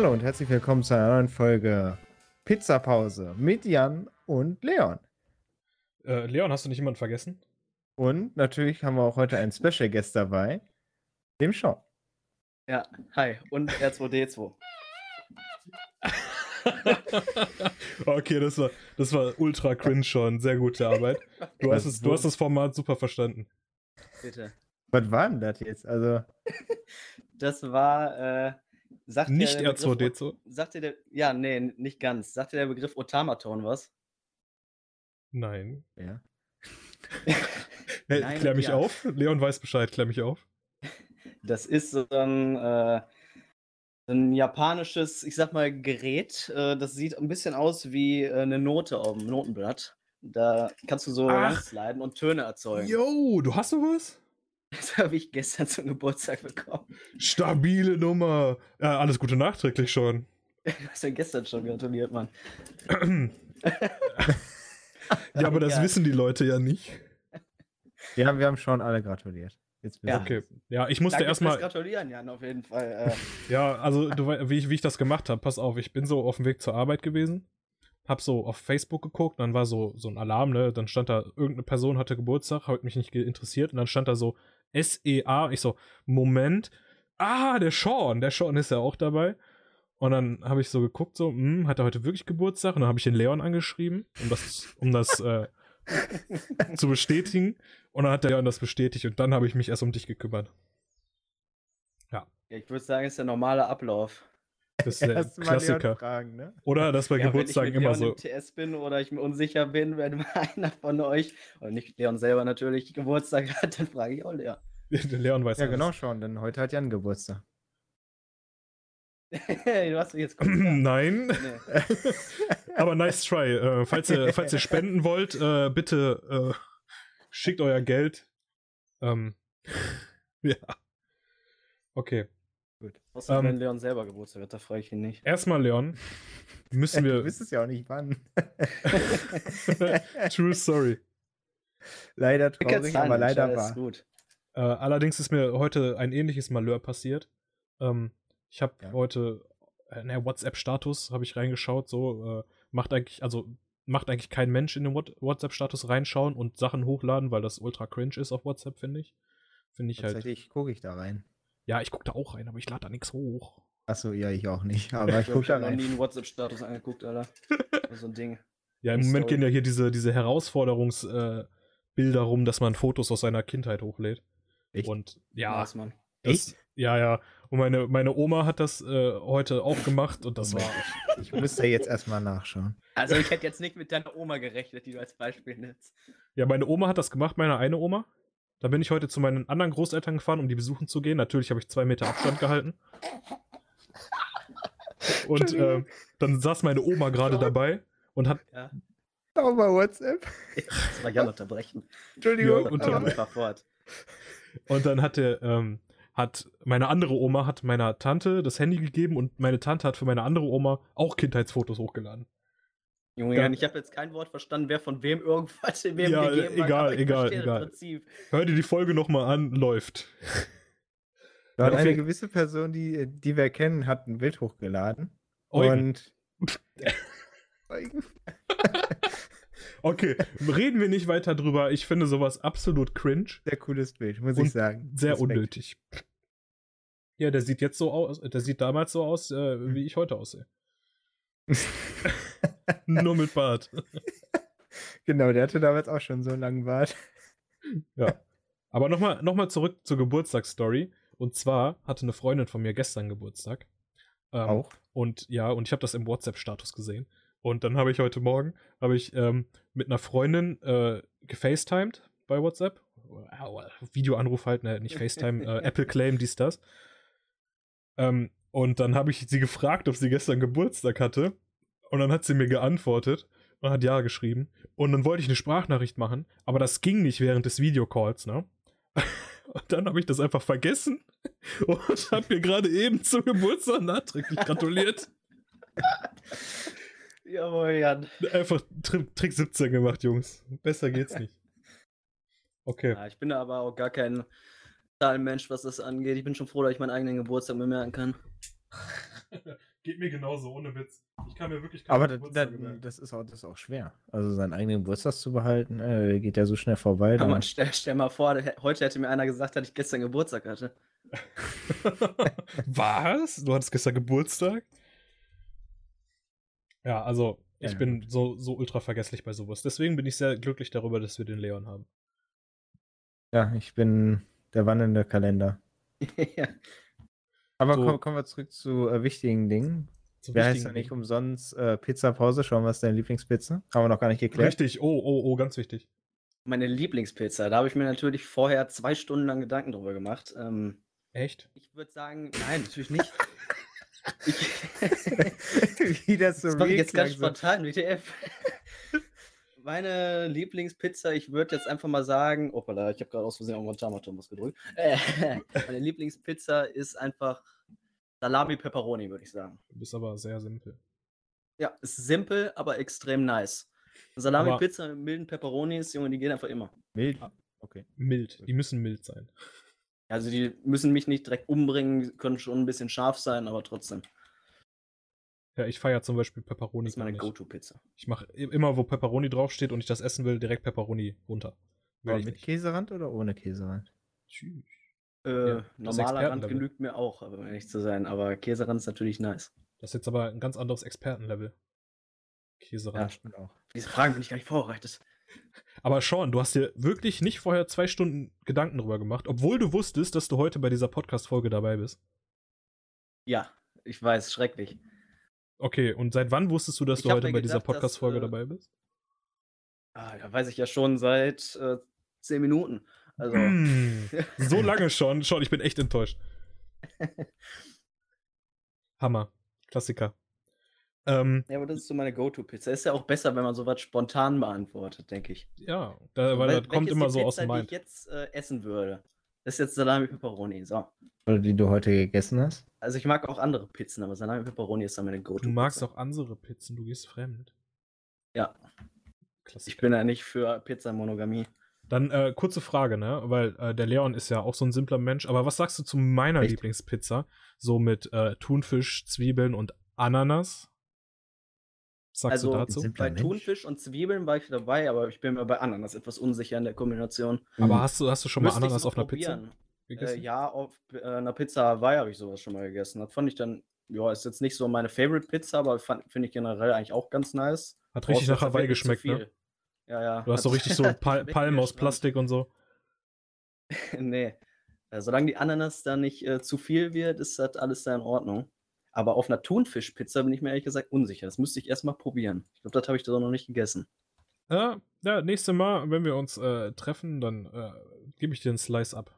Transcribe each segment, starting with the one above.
Hallo und herzlich willkommen zu einer neuen Folge Pizzapause mit Jan und Leon. Äh, Leon, hast du nicht jemanden vergessen? Und natürlich haben wir auch heute einen Special Guest dabei, dem Sean. Ja, hi. Und R2D2. okay, das war, das war ultra cringe schon. Sehr gute Arbeit. Du hast, es, du hast das Format super verstanden. Bitte. Was war denn das jetzt? Also, Das war, äh, sagt Nicht der Begriff R2D2. O- Sagt dir der, ja, nee, nicht ganz. Sagt dir der Begriff Otamaton was? Nein. ja. Hey, Nein klär mich ja. auf. Leon weiß Bescheid, klär mich auf. Das ist so ein, äh, ein japanisches, ich sag mal, Gerät. Äh, das sieht ein bisschen aus wie äh, eine Note auf dem Notenblatt. Da kannst du so Ach. und Töne erzeugen. Yo, du hast sowas? Das habe ich gestern zum Geburtstag bekommen. Stabile Nummer. Ja, alles Gute nachträglich schon. Du hast ja gestern schon gratuliert, Mann. ja, aber das wissen die Leute ja nicht. Ja, wir haben schon alle gratuliert. Jetzt Ja. Okay. Ja, ich musste erstmal. Gratulieren, Jan, auf jeden Fall. Äh, Ja, also du, wie, ich, wie ich das gemacht habe, pass auf, ich bin so auf dem Weg zur Arbeit gewesen, hab so auf Facebook geguckt, dann war so, so ein Alarm, ne? Dann stand da, irgendeine Person hatte Geburtstag, hat mich nicht interessiert, und dann stand da so SEA. Ich so, Moment, ah, der Sean, der Sean ist ja auch dabei. Und dann habe ich so geguckt, so, hm, hat er heute wirklich Geburtstag? Und dann habe ich den Leon angeschrieben, um das, um das äh, zu bestätigen. Und dann hat der Leon das bestätigt und dann habe ich mich erst um dich gekümmert. ja, ich würde sagen, ist der normale Ablauf. Das ist der Klassiker. fragen, ne? Oder dass bei Ja, Geburtstagen wenn ich immer mit Leon so. im TS bin oder ich mir unsicher bin, wenn einer von euch, oder nicht Leon selber natürlich, Geburtstag hat, dann frage ich auch Leon. Leon weiß Ja, alles. genau schon, denn heute hat Jan Geburtstag. du hast mich jetzt kurz. Nein, Nee. aber nice try. Äh, falls, ihr, falls ihr spenden wollt, äh, bitte äh, schickt euer Geld. Ähm, ja. Okay. Außer Ähm, wenn Leon selber Geburtstag hat, da frage ich ihn nicht. Erstmal, Leon, müssen Du wir. wüsstest ja auch nicht wann. True Story. leider traurig, aber leider wahr. gut. Äh, allerdings ist mir heute ein ähnliches Malheur passiert. Ähm, ich habe Ja. heute äh, in der WhatsApp-Status habe ich reingeschaut. So äh, macht eigentlich, also macht eigentlich kein Mensch in den What- WhatsApp-Status reinschauen und Sachen hochladen, weil das ultra cringe ist auf WhatsApp, finde ich. Finde ich halt. Tatsächlich gucke ich da rein. Ja, ich gucke da auch rein, aber ich lade da nichts hoch. Achso, ja, ich auch nicht. Aber ich Ich gucke da habe noch nie rein. einen WhatsApp-Status angeguckt, Alter. so ein Ding. Ja, im Moment gehen ja hier diese, diese Herausforderungsbilder äh, rum, dass man Fotos aus seiner Kindheit hochlädt. Echt? Und ja, Nice, Mann. das, ja, ja. Und meine, meine Oma hat das äh, heute auch gemacht und das war. Ich müsste jetzt erstmal nachschauen. Also ich hätte jetzt nicht mit deiner Oma gerechnet, die du als Beispiel nennst. Ja, meine Oma hat das gemacht, meine eine Oma. Da bin ich heute zu meinen anderen Großeltern gefahren, um die besuchen zu gehen. Natürlich habe ich zwei Meter Abstand gehalten. Und ähm, dann saß meine Oma gerade dabei und hat. Ja, Auch bei WhatsApp. das war Jan unterbrechen. Entschuldigung. Ja, und Aber dann- einfach fort. Und dann hatte, ähm, hat meine andere Oma hat meiner Tante das Handy gegeben und meine Tante hat für meine andere Oma auch Kindheitsfotos hochgeladen. Junge, Ja. Ich habe jetzt kein Wort verstanden, wer von wem irgendwas in wem Ja, gegeben hat. egal, ich egal, egal. Prinzip. Hör dir die Folge nochmal an, läuft. Da hat eine gewisse Person, die, die wir kennen, hat ein Bild hochgeladen. Eugen. Und. Eugen. Okay, reden wir nicht weiter drüber. Ich finde sowas absolut cringe. Sehr cooles Bild, muss Und ich sagen. Sehr Respekt. unnötig. Ja, der sieht jetzt so aus, der sieht damals so aus, äh, wie ich heute aussehe. Nur mit Bart. Genau, der hatte damals auch schon so einen langen Bart. Ja. Aber nochmal noch mal zurück zur Geburtstagsstory. Und zwar hatte eine Freundin von mir gestern Geburtstag. Ähm, Auch. Und ja, und ich habe das im WhatsApp-Status gesehen. Und dann habe ich heute Morgen habe ich ähm, mit einer Freundin äh, gefacetimed bei WhatsApp. Videoanruf halt, ne, nicht FaceTime, äh, Apple Claim, dies, das. Ähm, und dann habe ich sie gefragt, ob sie gestern Geburtstag hatte. Und dann hat sie mir geantwortet und hat ja geschrieben. Und dann wollte ich eine Sprachnachricht machen, aber das ging nicht während des Videocalls, ne? Und dann habe ich das einfach vergessen und habe mir gerade eben zum Geburtstag nachträglich gratuliert. Jawohl, Jan. Einfach Tri Trick 17 gemacht, Jungs. Besser geht's nicht. Okay. Ja, ich bin aber auch gar kein Zahlenmensch, was das angeht. Ich bin schon froh, dass ich meinen eigenen Geburtstag mir merken kann. Geht mir genauso, ohne Witz. Ich kann mir wirklich Aber das, das, das, ist auch, das ist auch schwer. Also seinen eigenen Geburtstag zu behalten, äh, geht ja so schnell vorbei. Ja, man, stell, stell, mal vor, heute hätte mir einer gesagt, dass ich gestern Geburtstag hatte. Was? Du hattest gestern Geburtstag? Ja, also ich ja, bin so, so ultra vergesslich bei sowas. Deswegen bin ich sehr glücklich darüber, dass wir den Leon haben. Ja, ich bin der wandelnde Kalender. ja. Aber so. kommen, kommen wir zurück zu äh, wichtigen Dingen. Zu Wer heißt ja nicht umsonst äh, Pizza Pause? Schauen, was ist deine Lieblingspizza? Haben wir noch gar nicht geklärt. Richtig, oh, oh, oh, ganz wichtig. Meine Lieblingspizza, da habe ich mir natürlich vorher zwei Stunden lang Gedanken drüber gemacht. Ähm, Echt? Ich würde sagen, nein, natürlich nicht. ich, Wie das so das jetzt ganz spontan, WTF. Meine Lieblingspizza, ich würde jetzt einfach mal sagen, opala, ich habe gerade aus Versehen irgendwann Tamaton was gedrückt. Äh, meine Lieblingspizza ist einfach Salami Pepperoni, würde ich sagen. Du bist aber sehr simpel. Ja, ist simpel, aber extrem nice. Salami Pizza mit milden Pepperonis, Junge, die gehen einfach immer. Mild? Ah, okay. Mild, die müssen mild sein. Also die müssen mich nicht direkt umbringen, können schon ein bisschen scharf sein, aber trotzdem. Ja, ich feiere zum Beispiel Pepperoni. Das ist meine Go-To-Pizza. Ich mache immer, wo Pepperoni draufsteht und ich das essen will, direkt Pepperoni runter. Will mit nicht. Käserand oder ohne Käserand? Tschüss. Äh, ja, normaler Rand genügt mir auch, aber um ehrlich zu sein. Aber Käserand ist natürlich nice. Das ist jetzt aber ein ganz anderes Expertenlevel. Käserand. Ja, stimmt auch. Diese Fragen bin ich gar nicht vorbereitet. Aber Sean, du hast dir wirklich nicht vorher zwei Stunden Gedanken drüber gemacht, obwohl du wusstest, dass du heute bei dieser Podcast-Folge dabei bist. Ja, ich weiß, schrecklich. Okay, und seit wann wusstest du, dass ich du heute bei gedacht, dieser Podcast-Folge äh, dabei bist? Ah, da weiß ich ja schon seit äh, zehn Minuten. Also. Mm, so lange schon. Schon, ich bin echt enttäuscht. Hammer. Klassiker. Ähm, ja, aber das ist so meine Go-To-Pizza. Ist ja auch besser, wenn man sowas spontan beantwortet, denke ich. Ja, da, weil Wel das kommt immer so aus dem Mind. Die ich jetzt äh, essen würde. Das ist jetzt Salami Pepperoni. So. Oder die du heute gegessen hast? Also ich mag auch andere Pizzen, aber Salami Pepperoni ist dann meine Go-To. Du magst auch andere Pizzen, du gehst fremd. Ja. Klassiker. Ich bin ja nicht für Pizza-Monogamie. Dann äh, kurze Frage, ne? Weil äh, der Leon ist ja auch so ein simpler Mensch. Aber was sagst du zu meiner Echt? Lieblingspizza? So mit äh, Thunfisch, Zwiebeln und Ananas? Sagst also, du dazu? Bei Mensch. Thunfisch und Zwiebeln war ich dabei, aber ich bin mir bei Ananas etwas unsicher in der Kombination. Aber mhm. hast du, hast du schon mal Müsste Ananas auf einer Pizza? Äh, ja, auf äh, einer Pizza Hawaii habe ich sowas schon mal gegessen. Das fand ich dann, ja, ist jetzt nicht so meine Favorite Pizza, aber finde ich generell eigentlich auch ganz nice. Hat richtig nach Hawaii geschmeckt, ne? Ja, ja. Du hast so richtig so Pal Palmen aus Plastik und so. nee. Äh, solange die Ananas da nicht äh, zu viel wird, ist das alles da in Ordnung. Aber auf einer Thunfischpizza bin ich mir ehrlich gesagt unsicher. Das müsste ich erstmal probieren. Ich glaube, das habe ich da noch nicht gegessen. Ja, ja, nächstes Mal, wenn wir uns äh, treffen, dann äh, gebe ich dir einen Slice ab.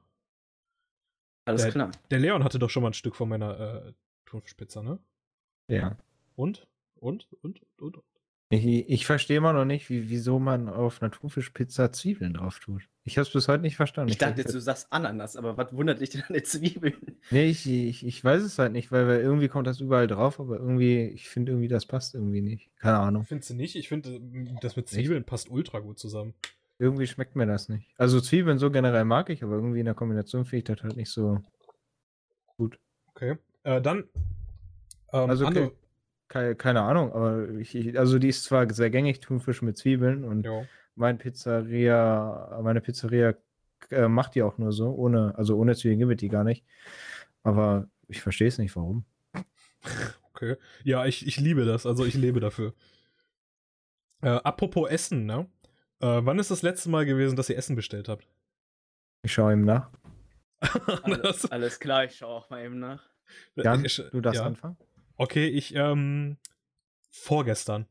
Alles der, klar. Der Leon hatte doch schon mal ein Stück von meiner äh, Thunfischpizza, ne? Ja. Und? Und? Und? Und? Ich, ich verstehe immer noch nicht, wie, wieso man auf einer Thunfischpizza Zwiebeln drauf tut. Ich habe es bis heute nicht verstanden. Ich, dachte jetzt, du sagst Ananas, aber was wundert dich denn an den Zwiebeln? Nee, ich, ich, ich weiß es halt nicht, weil, weil irgendwie kommt das überall drauf, aber irgendwie, ich finde irgendwie, das passt irgendwie nicht. Keine Ahnung. Findest du nicht? Ich finde, das mit Zwiebeln passt ultra gut zusammen. Irgendwie schmeckt mir das nicht. Also Zwiebeln so generell mag ich, aber irgendwie in der Kombination finde ich das halt nicht so gut. Okay. Äh, dann. Ähm, also, okay keine, keine Ahnung, aber ich, also die ist zwar sehr gängig, Thunfisch mit Zwiebeln und jo. mein Pizzeria, meine Pizzeria äh, macht die auch nur so, ohne, also ohne Zwiebeln gibt die gar nicht. Aber ich verstehe es nicht, warum. Okay. Ja, ich, ich liebe das, also ich lebe dafür. Äh, apropos Essen, ne? Äh, wann ist das letzte Mal gewesen, dass ihr Essen bestellt habt? Ich schaue ihm nach. alles, alles, klar, ich schaue auch mal eben nach. Jan, du darfst ja. anfangen. Okay, ich, ähm, vorgestern.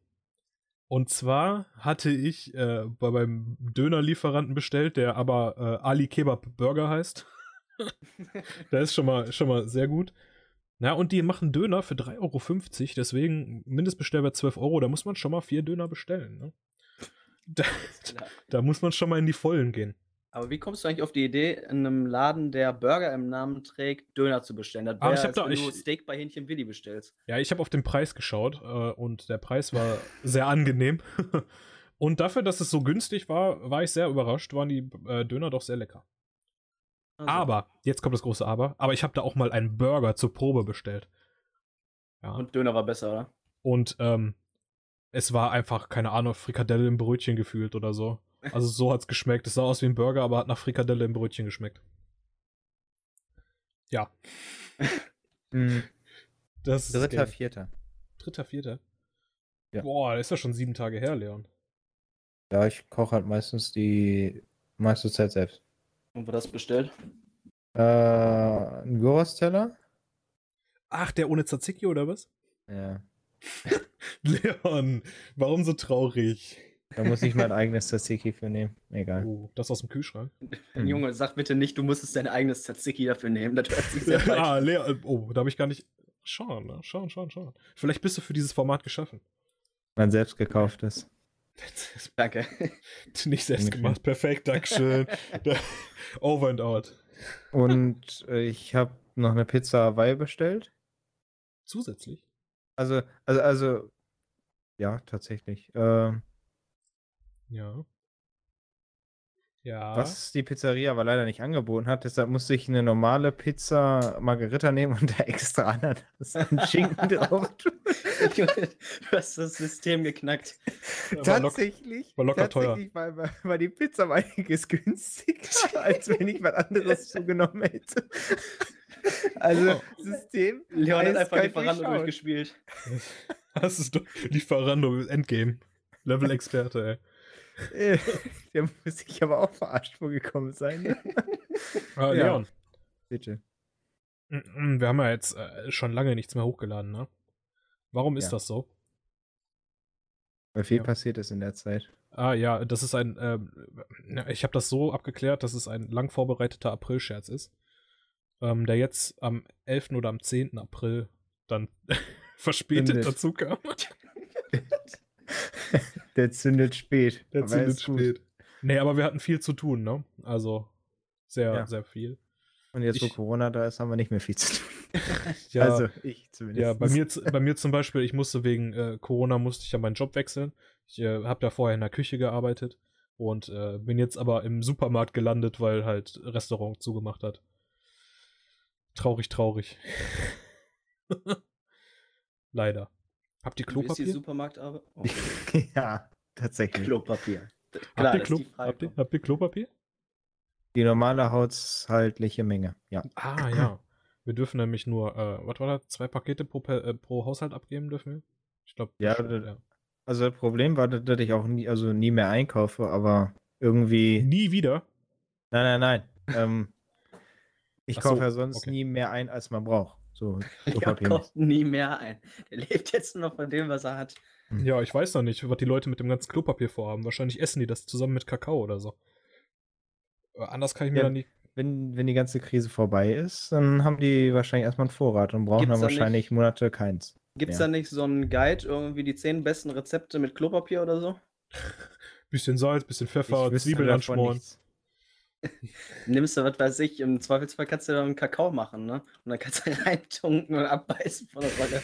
Und zwar hatte ich äh, bei meinem Dönerlieferanten bestellt, der aber äh, Ali Kebab Burger heißt. der ist schon mal, schon mal sehr gut. Ja, und die machen Döner für 3,50 Euro, deswegen Mindestbestellwert 12 Euro, da muss man schon mal vier Döner bestellen. Ne? Da, da, muss man schon mal in die Vollen gehen. Aber wie kommst du eigentlich auf die Idee, in einem Laden, der Burger im Namen trägt, Döner zu bestellen? Das wäre, ich als da, wenn ich, du Steak bei Hähnchen Willi bestellst. Ja, ich habe auf den Preis geschaut äh, und der Preis war sehr angenehm. und dafür, dass es so günstig war, war ich sehr überrascht, waren die äh, Döner doch sehr lecker. Also. Aber, jetzt kommt das große Aber, aber ich habe da auch mal einen Burger zur Probe bestellt. Ja. Und Döner war besser, oder? Und ähm, es war einfach, keine Ahnung, Frikadelle im Brötchen gefühlt oder so. Also so hat's geschmeckt. Es sah aus wie ein Burger, aber hat nach Frikadelle im Brötchen geschmeckt. Ja. Mhm. Das Dritter, vierter. Dritter, vierter? Ja. Boah, ist ja schon sieben Tage her, Leon. Ja, ich koche halt meistens die meiste Zeit selbst. Und wo das bestellt? Äh, ein Gyros-Teller. Ach, der ohne Tzatziki oder was? Ja. Leon, warum so traurig? Da muss ich mein eigenes Tzatziki für nehmen. Egal. Oh, das aus dem Kühlschrank. Hm. Junge, sag bitte nicht, du musstest dein eigenes Tzatziki dafür nehmen. Das hört sich sehr falsch Ah, Leon, oh, da habe ich gar nicht. Schauen, ne? schauen, schauen, schauen. Vielleicht bist du für dieses Format geschaffen. Mein selbst gekauftes. Danke. Nicht selbst gemacht. Perfekt, Dankeschön. Over and out. Und äh, ich habe noch eine Pizza Hawaii bestellt. Zusätzlich? Also, also, also, ja, tatsächlich. Ähm, ja. Ja. Was die Pizzeria aber leider nicht angeboten hat, deshalb musste ich eine normale Pizza Margarita nehmen und da extra Ananas und Schinken drauf tun. du hast das System geknackt. War tatsächlich. War locker tatsächlich teuer. War, war die Pizza um einiges günstiger, als wenn ich was anderes zugenommen hätte. Also, oh. System. Leon hat einfach Lieferando durchgespielt. Das ist doch Lieferando Endgame. Level-Experte, ey. Der muss sich aber auch verarscht vorgekommen sein. Ne? Ah, ja. Leon. Bitte. Mm, mm, wir haben ja jetzt äh, schon lange nichts mehr hochgeladen, ne? Warum ist ja. das so? Weil viel ja. passiert ist in der Zeit. Ah ja, das ist ein, ähm, ich habe das so abgeklärt, dass es ein lang vorbereiteter April-Scherz ist, ähm, der jetzt am 11. oder am 10. April dann verspätet dazu kam. Der zündet spät. Der zündet spät. Nee, aber wir hatten viel zu tun, ne? Also sehr, ja. sehr viel. Und jetzt, wo ich, Corona da ist, haben wir nicht mehr viel zu tun. ja, also ich zumindest. Ja, bei mir, bei mir zum Beispiel, ich musste wegen äh, Corona musste ich ja meinen Job wechseln. Ich äh, habe da vorher in der Küche gearbeitet und äh, bin jetzt aber im Supermarkt gelandet, weil halt Restaurant zugemacht hat. Traurig, traurig. Leider. Habt ihr Klopapier? Ist die Supermarktarbeit? Oh. ja, tatsächlich. Klopapier. Klar, habt, ihr Klo habt, ihr, habt ihr Klopapier? Die normale haushaltliche Menge, ja. Ah, ja. Wir dürfen nämlich nur, äh, was war das, zwei Pakete pro, äh, pro Haushalt abgeben dürfen wir? Ich glaube, ja, ja, Also das Problem war, dass ich auch nie, also nie mehr einkaufe, aber irgendwie. Nie wieder? Nein, nein, nein. ähm, ich so, kaufe ja sonst okay. nie mehr ein, als man braucht. So, er kauft nie mehr ein. Er lebt jetzt nur noch von dem, was er hat. Hm. Ja, ich weiß noch nicht, was die Leute mit dem ganzen Klopapier vorhaben. Wahrscheinlich essen die das zusammen mit Kakao oder so. anders kann ich mir ja, dann nicht. Wenn, wenn die ganze Krise vorbei ist, dann haben die wahrscheinlich erstmal einen Vorrat und brauchen Gibt's dann wahrscheinlich nicht, Monate keins. Gibt es da nicht so einen Guide, irgendwie die zehn besten Rezepte mit Klopapier oder so? bisschen Salz, bisschen Pfeffer, Zwiebeln anschmoren. Nichts. Nimmst du, was weiß ich, im Zweifelsfall kannst du dann einen Kakao machen, ne? Und dann kannst du reintunken und abbeißen von der Rolle.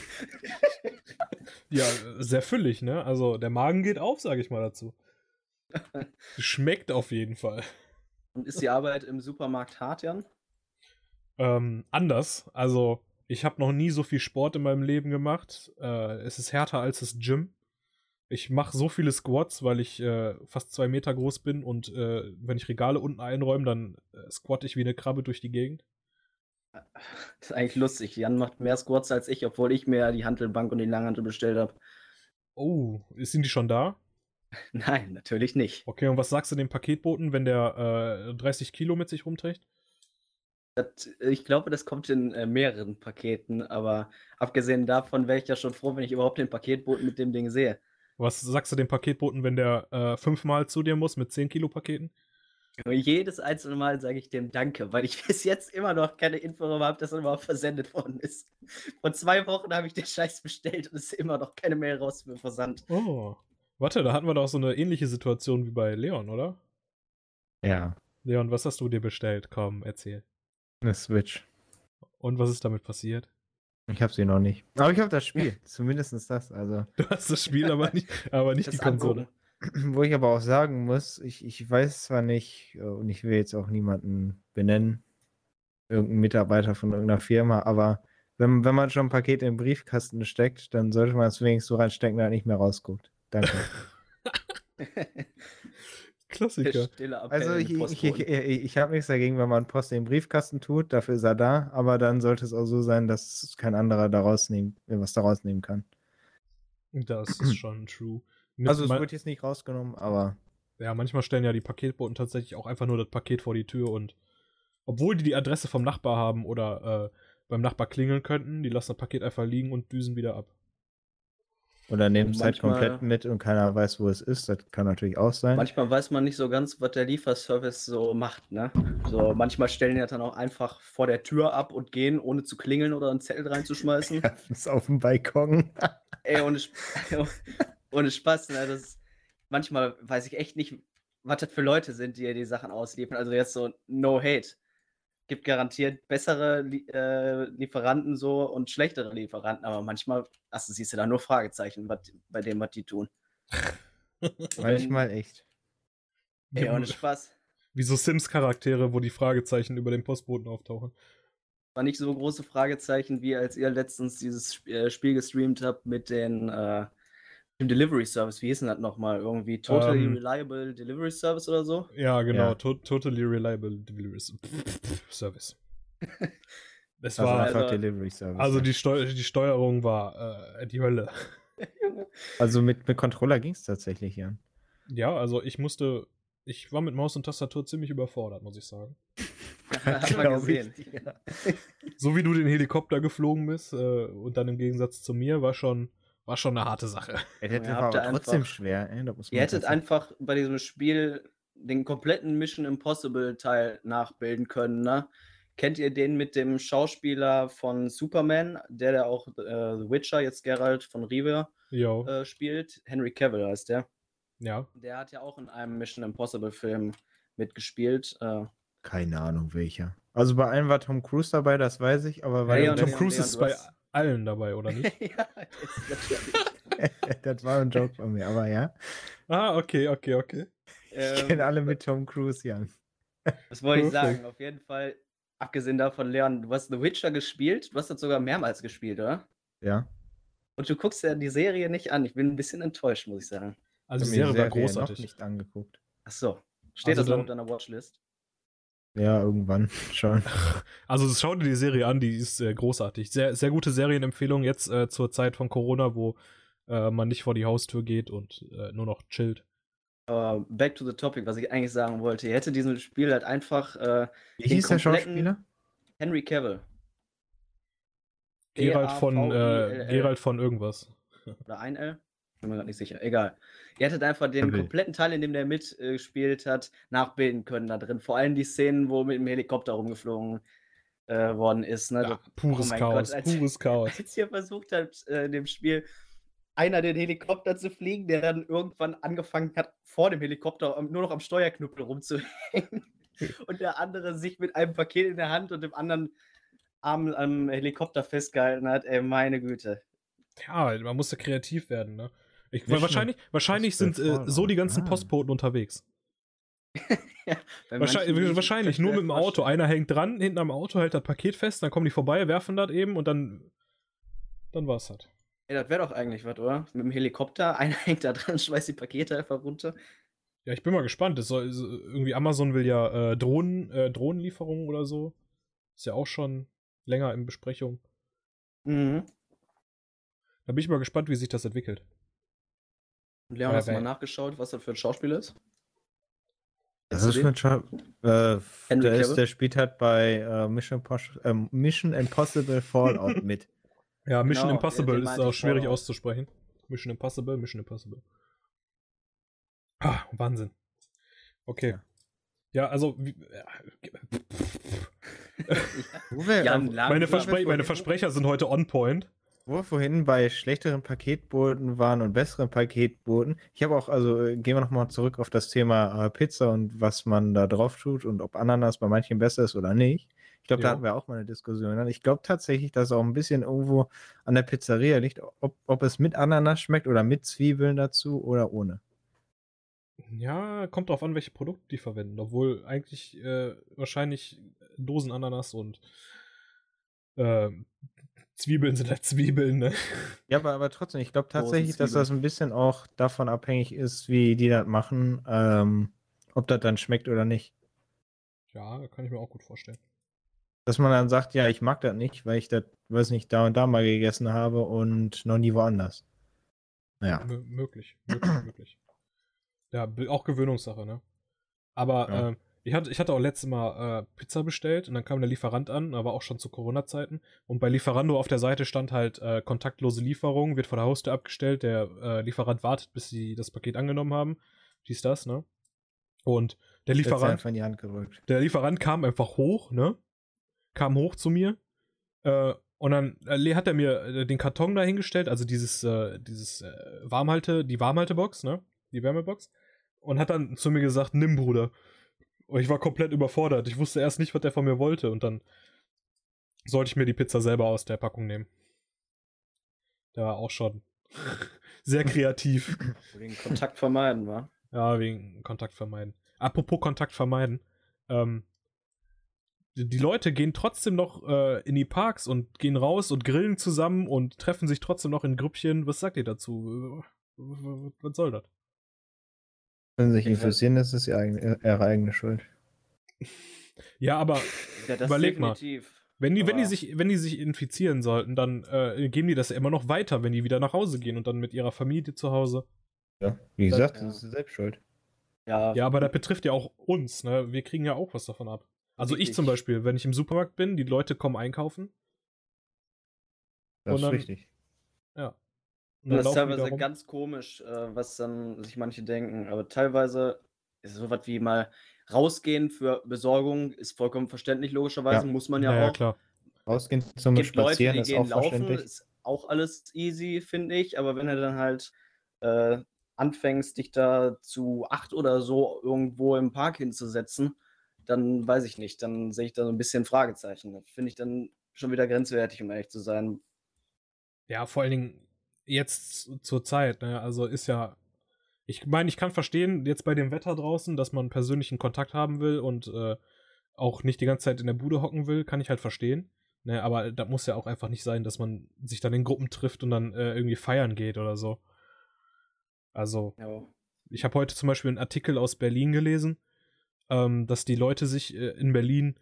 ja, sehr füllig, ne? Also der Magen geht auf, sage ich mal dazu. Schmeckt auf jeden Fall. Und ist die Arbeit im Supermarkt hart, Jan? Ähm, anders. Also, ich habe noch nie so viel Sport in meinem Leben gemacht. Äh, es ist härter als das Gym. Ich mache so viele Squats, weil ich äh, fast zwei Meter groß bin und äh, wenn ich Regale unten einräume, dann äh, squatte ich wie eine Krabbe durch die Gegend. Das ist eigentlich lustig. Jan macht mehr Squats als ich, obwohl ich mir die Handelbank und die Langhantel bestellt habe. Oh, sind die schon da? Nein, natürlich nicht. Okay, und was sagst du dem Paketboten, wenn der 30 äh, Kilo mit sich rumträgt? Das, ich glaube, das kommt in äh, mehreren Paketen, aber abgesehen davon wäre ich ja schon froh, wenn ich überhaupt den Paketboten mit dem Ding sehe. Was sagst du dem Paketboten, wenn der äh, fünfmal zu dir muss mit 10 Kilo Paketen? Jedes einzelne Mal sage ich dem Danke, weil ich bis jetzt immer noch keine Info darüber habe, dass er überhaupt versendet worden ist. Vor zwei Wochen habe ich den Scheiß bestellt und es ist immer noch keine Mail raus für Versand. Oh. Warte, da hatten wir doch so eine ähnliche Situation wie bei Leon, oder? Ja. Leon, was hast du dir bestellt? Komm, erzähl. Eine Switch. Und was ist damit passiert? Ich habe sie noch nicht. Aber ich habe das Spiel. Zumindest das. Also. Du hast das Spiel, aber nicht, aber nicht die Konsole. Wo ich aber auch sagen muss, ich, ich weiß zwar nicht, äh, und ich will jetzt auch niemanden benennen, irgendeinen Mitarbeiter von irgendeiner Firma, aber Wenn, wenn man schon ein Paket in den Briefkasten steckt, dann sollte man es wenigstens so reinstecken, dass er nicht mehr rausguckt. Danke. Klassiker. Also ich, ich, ich, ich habe nichts dagegen, wenn man Post in den Briefkasten tut, dafür ist er da, aber dann sollte es auch so sein, dass kein anderer daraus nehmen, was daraus nehmen kann. Das ist schon true. Mit also es wird jetzt nicht rausgenommen, aber. Ja, manchmal stellen ja die Paketboten tatsächlich auch einfach nur das Paket vor die Tür und obwohl die die Adresse vom Nachbar haben oder äh, beim Nachbar klingeln könnten, die lassen das Paket einfach liegen und düsen wieder ab. Oder nehmen es halt komplett mit und keiner weiß, wo es ist. Das kann natürlich auch sein. Manchmal weiß man nicht so ganz, was der Lieferservice so macht. Ne? So, manchmal stellen die dann auch einfach vor der Tür ab und gehen, ohne zu klingeln oder einen Zettel reinzuschmeißen. Ist auf dem Balkon. Ey, ohne, ohne Spaß. Ne? Das, manchmal weiß ich echt nicht, was das für Leute sind, die die Sachen ausliefern. Also jetzt so No Hate gibt garantiert bessere äh, Lieferanten so und schlechtere Lieferanten, aber manchmal ach, siehst du da nur Fragezeichen wat, bei dem, was die tun. manchmal echt. Ja, ohne Spaß. Wie so Sims-Charaktere, wo die Fragezeichen über den Postboten auftauchen. War nicht so große Fragezeichen, wie als ihr letztens dieses äh, Spiel gestreamt habt mit den äh, dem Delivery Service, wie hieß denn das nochmal? Irgendwie Totally ähm. Reliable Delivery Service oder so? Ja, genau, ja. To totally Reliable Delivery Service. Es also war einfach also, Delivery Service. Also die, Steu die Steuerung war äh, die Hölle. also mit, mit Controller ging es tatsächlich, ja. Ja, also ich musste, ich war mit Maus und Tastatur ziemlich überfordert, muss ich sagen. Hat man gesehen. Ich, ja. So wie du den Helikopter geflogen bist äh, und dann im Gegensatz zu mir war schon war schon eine harte Sache. Er hätte war aber trotzdem einfach, schwer. Ey, ihr hättet einfach bei diesem Spiel den kompletten Mission Impossible Teil nachbilden können, ne? Kennt ihr den mit dem Schauspieler von Superman, der der auch äh, The Witcher, jetzt Geralt von Rivia, äh, spielt? Henry Cavill heißt der. Ja. Der hat ja auch in einem Mission Impossible Film mitgespielt. Äh, Keine Ahnung welcher. Also bei einem war Tom Cruise dabei, das weiß ich, aber weil ja, Tom Cruise ist bei allen dabei, oder nicht? ja, das war ein Joke von mir, aber ja. Ah, okay, okay, okay. Ich ähm, kenne alle mit Tom Cruise, Jan. Was wollte ich sagen? Auf jeden Fall, abgesehen davon, Leon, du hast The Witcher gespielt. Du hast das sogar mehrmals gespielt, oder? Ja. Und du guckst ja die Serie nicht an. Ich bin ein bisschen enttäuscht, muss ich sagen. Also die Serie, Serie war großartig. Noch nicht angeguckt. Ach so. Steht also das noch auf deiner Watchlist? Ja, irgendwann schon. Also schau dir die Serie an, die ist äh, großartig. Sehr, sehr gute Serienempfehlung jetzt äh, zur Zeit von Corona, wo äh, man nicht vor die Haustür geht und äh, nur noch chillt. Uh, back to the topic, was ich eigentlich sagen wollte. Ihr hättet diesem Spiel halt einfach. Äh, Wie hieß der Schauspieler? Henry Cavill. Gerald von, äh, Gerald von irgendwas. Oder ein L? Bin mir gerade nicht sicher. Egal. Ihr hättet einfach den kompletten Teil, in dem der mitgespielt hat, nachbilden können da drin. Vor allem die Szenen, wo mit dem Helikopter rumgeflogen äh, worden ist. Ne? Ja, pures oh Chaos. Gott, als, pures Chaos. Als ihr versucht habt, äh, in dem Spiel einer den Helikopter zu fliegen, der dann irgendwann angefangen hat, vor dem Helikopter nur noch am Steuerknüppel rumzuhängen. und der andere sich mit einem Paket in der Hand und dem anderen Arm am Helikopter festgehalten hat. Ey, meine Güte. Ja, man musste kreativ werden, ne? Ich, wahrscheinlich wahrscheinlich sind äh, so die ganzen ah. Postboten unterwegs. ja, wahrscheinlich, wahrscheinlich nur mit dem Auto. Einer hängt dran, hinten am Auto hält das Paket fest, dann kommen die vorbei, werfen das eben und dann dann war's halt. Ey, das wäre doch eigentlich was, oder? Mit dem Helikopter, einer hängt da dran, schmeißt die Pakete einfach runter. Ja, ich bin mal gespannt. Das soll, irgendwie Amazon will ja äh, Drohnen, äh, Drohnenlieferungen oder so. Ist ja auch schon länger in Besprechung. Mhm. Da bin ich mal gespannt, wie sich das entwickelt. Und Leon, hast du mal nachgeschaut, was das für ein Schauspiel ist? Das ist ein Scha äh, der, ist, der spielt halt bei äh, Mission, äh, Mission, Impossible Fallout mit. Ja, Mission genau, Impossible ist auch schwierig Fallout. auszusprechen. Mission Impossible, Mission Impossible. Ah, Wahnsinn. Okay. Ja, ja also. Wie, ja. Jan, meine, Verspre meine Versprecher sind heute on point wo wir vorhin bei schlechteren Paketboten waren und besseren Paketboten. Ich habe auch, also äh, gehen wir nochmal zurück auf das Thema äh, Pizza und was man da drauf tut und ob Ananas bei manchen besser ist oder nicht. Ich glaube, da hatten wir auch mal eine Diskussion. Ich glaube tatsächlich, dass es auch ein bisschen irgendwo an der Pizzeria liegt, ob, ob es mit Ananas schmeckt oder mit Zwiebeln dazu oder ohne. Ja, kommt drauf an, welche Produkte die verwenden. Obwohl eigentlich äh, wahrscheinlich Dosenananas und äh, Zwiebeln sind halt Zwiebeln, ne? Ja, aber, aber trotzdem, ich glaube tatsächlich, dass das ein bisschen auch davon abhängig ist, wie die das machen, ähm, ob das dann schmeckt oder nicht. Ja, kann ich mir auch gut vorstellen. Dass man dann sagt, ja, ich mag das nicht, weil ich das, weiß nicht, da und da mal gegessen habe und noch nie woanders. Ja. M möglich, möglich, möglich. Ja, auch Gewöhnungssache, ne? Aber ja. äh, ich, hatte, ich hatte auch letztes Mal äh, Pizza bestellt und dann kam der Lieferant an, aber auch schon zu Corona-Zeiten. Und bei Lieferando auf der Seite stand halt äh, kontaktlose Lieferung, wird vor der Haustür abgestellt. Der äh, Lieferant wartet, bis sie das Paket angenommen haben. Dies, das, ne? Und der Lieferant. in die Hand gerückt. Der Lieferant kam einfach hoch, ne? Kam hoch zu mir. Äh, und dann äh, hat er mir äh, den Karton dahingestellt, also dieses, äh, dieses äh, Warmhalte, die Warmhaltebox, ne? Die Wärmebox. Und hat dann zu mir gesagt, nimm, Bruder. Ich war komplett überfordert. Ich wusste erst nicht, was er von mir wollte. Und dann sollte ich mir die Pizza selber aus der Packung nehmen. Der war auch schon sehr kreativ. Wegen Kontakt vermeiden, wa? Ja, wegen Kontakt vermeiden. Apropos Kontakt vermeiden. Ähm, die Leute gehen trotzdem noch äh, in die Parks und gehen raus und grillen zusammen und treffen sich trotzdem noch in Grüppchen. Was sagt ihr dazu? Was soll das? Wenn sie sich infizieren, ist es ihre eigene, ihre eigene Schuld. Ja, aber ja, überleg definitiv. mal. Wenn die, wenn, die sich, wenn die sich infizieren sollten, dann äh, geben die das ja immer noch weiter, wenn die wieder nach Hause gehen und dann mit ihrer Familie zu Hause. Ja, wie gesagt, das, das ist selbst schuld. Ja, ja, aber das betrifft ja auch uns, ne? Wir kriegen ja auch was davon ab. Also ich, ich zum Beispiel, wenn ich im Supermarkt bin, die Leute kommen einkaufen. Das ist richtig. Ja. Das ist teilweise ganz komisch, äh, was dann sich manche denken. Aber teilweise ist es so was wie mal rausgehen für Besorgung, ist vollkommen verständlich, logischerweise. Ja. Muss man ja, ja auch. Ja, klar. Rausgehen zum gibt Spazieren Leute, die ist gehen auch laufen, ist auch alles easy, finde ich. Aber wenn er dann halt äh, anfängst, dich da zu acht oder so irgendwo im Park hinzusetzen, dann weiß ich nicht, dann sehe ich da so ein bisschen Fragezeichen. Finde ich dann schon wieder grenzwertig, um ehrlich zu sein. Ja, vor allen Dingen jetzt zur Zeit, ne? Also ist ja. Ich meine, ich kann verstehen, jetzt bei dem Wetter draußen, dass man persönlichen Kontakt haben will und äh, auch nicht die ganze Zeit in der Bude hocken will, kann ich halt verstehen. Ne, aber das muss ja auch einfach nicht sein, dass man sich dann in Gruppen trifft und dann äh, irgendwie feiern geht oder so. Also, ja. ich habe heute zum Beispiel einen Artikel aus Berlin gelesen, ähm, dass die Leute sich äh, in Berlin,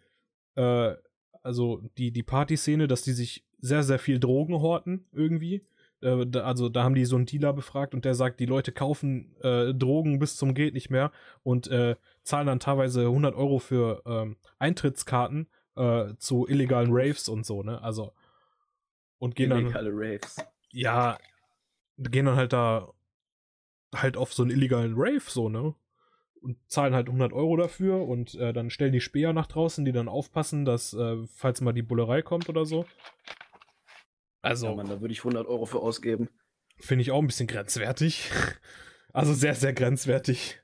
äh, also die, die Partyszene, dass die sich sehr, sehr viel Drogen horten irgendwie. Äh, also da haben die so einen Dealer befragt und der sagt, die Leute kaufen äh, Drogen bis zum geht nicht mehr und äh, zahlen dann teilweise 100 Euro für ähm, Eintrittskarten äh, zu illegalen Raves und so, ne? Also und gehen Illegale dann. Raves. Ja, gehen dann halt da halt auf so einen illegalen Rave, so, ne? und zahlen halt 100 Euro dafür und äh, dann stellen die Späher nach draußen, die dann aufpassen, dass, äh, falls mal die Bullerei kommt oder so. Also. Ja, Mann, da würde ich 100 Euro für ausgeben. Finde ich auch ein bisschen grenzwertig. also sehr, sehr grenzwertig.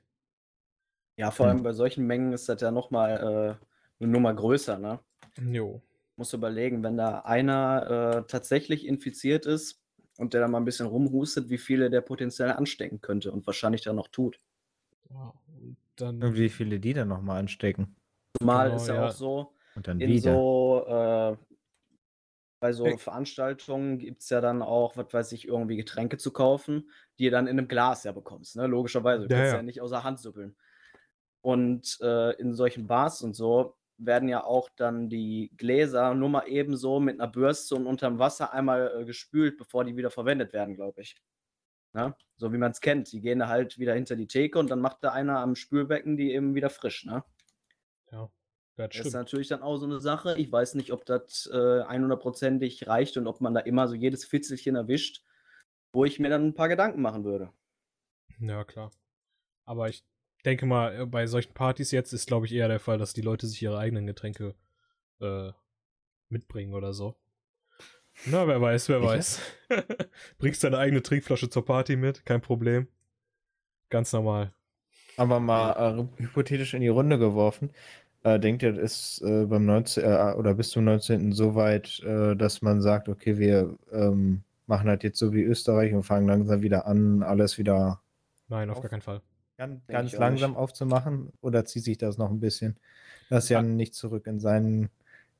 Ja, vor allem hm. bei solchen Mengen ist das ja nochmal äh, eine Nummer größer, ne? Jo. Muss überlegen, wenn da einer äh, tatsächlich infiziert ist und der da mal ein bisschen rumhustet, wie viele der potenziell anstecken könnte und wahrscheinlich dann noch tut. Ja, dann. Und wie viele die dann nochmal anstecken. Mal genau, ist ja, ja, auch so. Und dann in wieder. so, äh, bei so hey. Veranstaltungen gibt es ja dann auch, was weiß ich, irgendwie Getränke zu kaufen, die ihr dann in einem Glas ja bekommst, ne? Logischerweise. Du ja, kannst ja. ja nicht außer Hand suppeln. Und äh, in solchen Bars und so werden ja auch dann die Gläser nur mal ebenso mit einer Bürste und unterm Wasser einmal äh, gespült, bevor die wieder verwendet werden, glaube ich. Ne? So wie man es kennt. Die gehen da halt wieder hinter die Theke und dann macht da einer am Spülbecken die eben wieder frisch. Ne? Ja, das, das ist natürlich dann auch so eine Sache. Ich weiß nicht, ob das äh, 100%ig reicht und ob man da immer so jedes Fitzelchen erwischt, wo ich mir dann ein paar Gedanken machen würde. Ja, klar. Aber ich denke mal, äh, bei solchen Partys jetzt ist, glaube ich, eher der Fall, dass die Leute sich ihre eigenen Getränke äh, mitbringen oder so. Na, wer weiß, wer weiß. Bringst deine eigene Trinkflasche zur Party mit, kein Problem. Ganz normal. Aber mal äh, hypothetisch in die Runde geworfen. Äh, denkt ihr, ist äh, beim 19. Äh, oder bis zum 19. so weit, äh, dass man sagt, okay, wir ähm, machen halt jetzt so wie Österreich und fangen langsam wieder an, alles wieder. Nein, auf, auf gar keinen Fall. Ganz, ganz langsam aufzumachen? Oder zieht sich das noch ein bisschen? Dass ja. Jan nicht zurück in seinen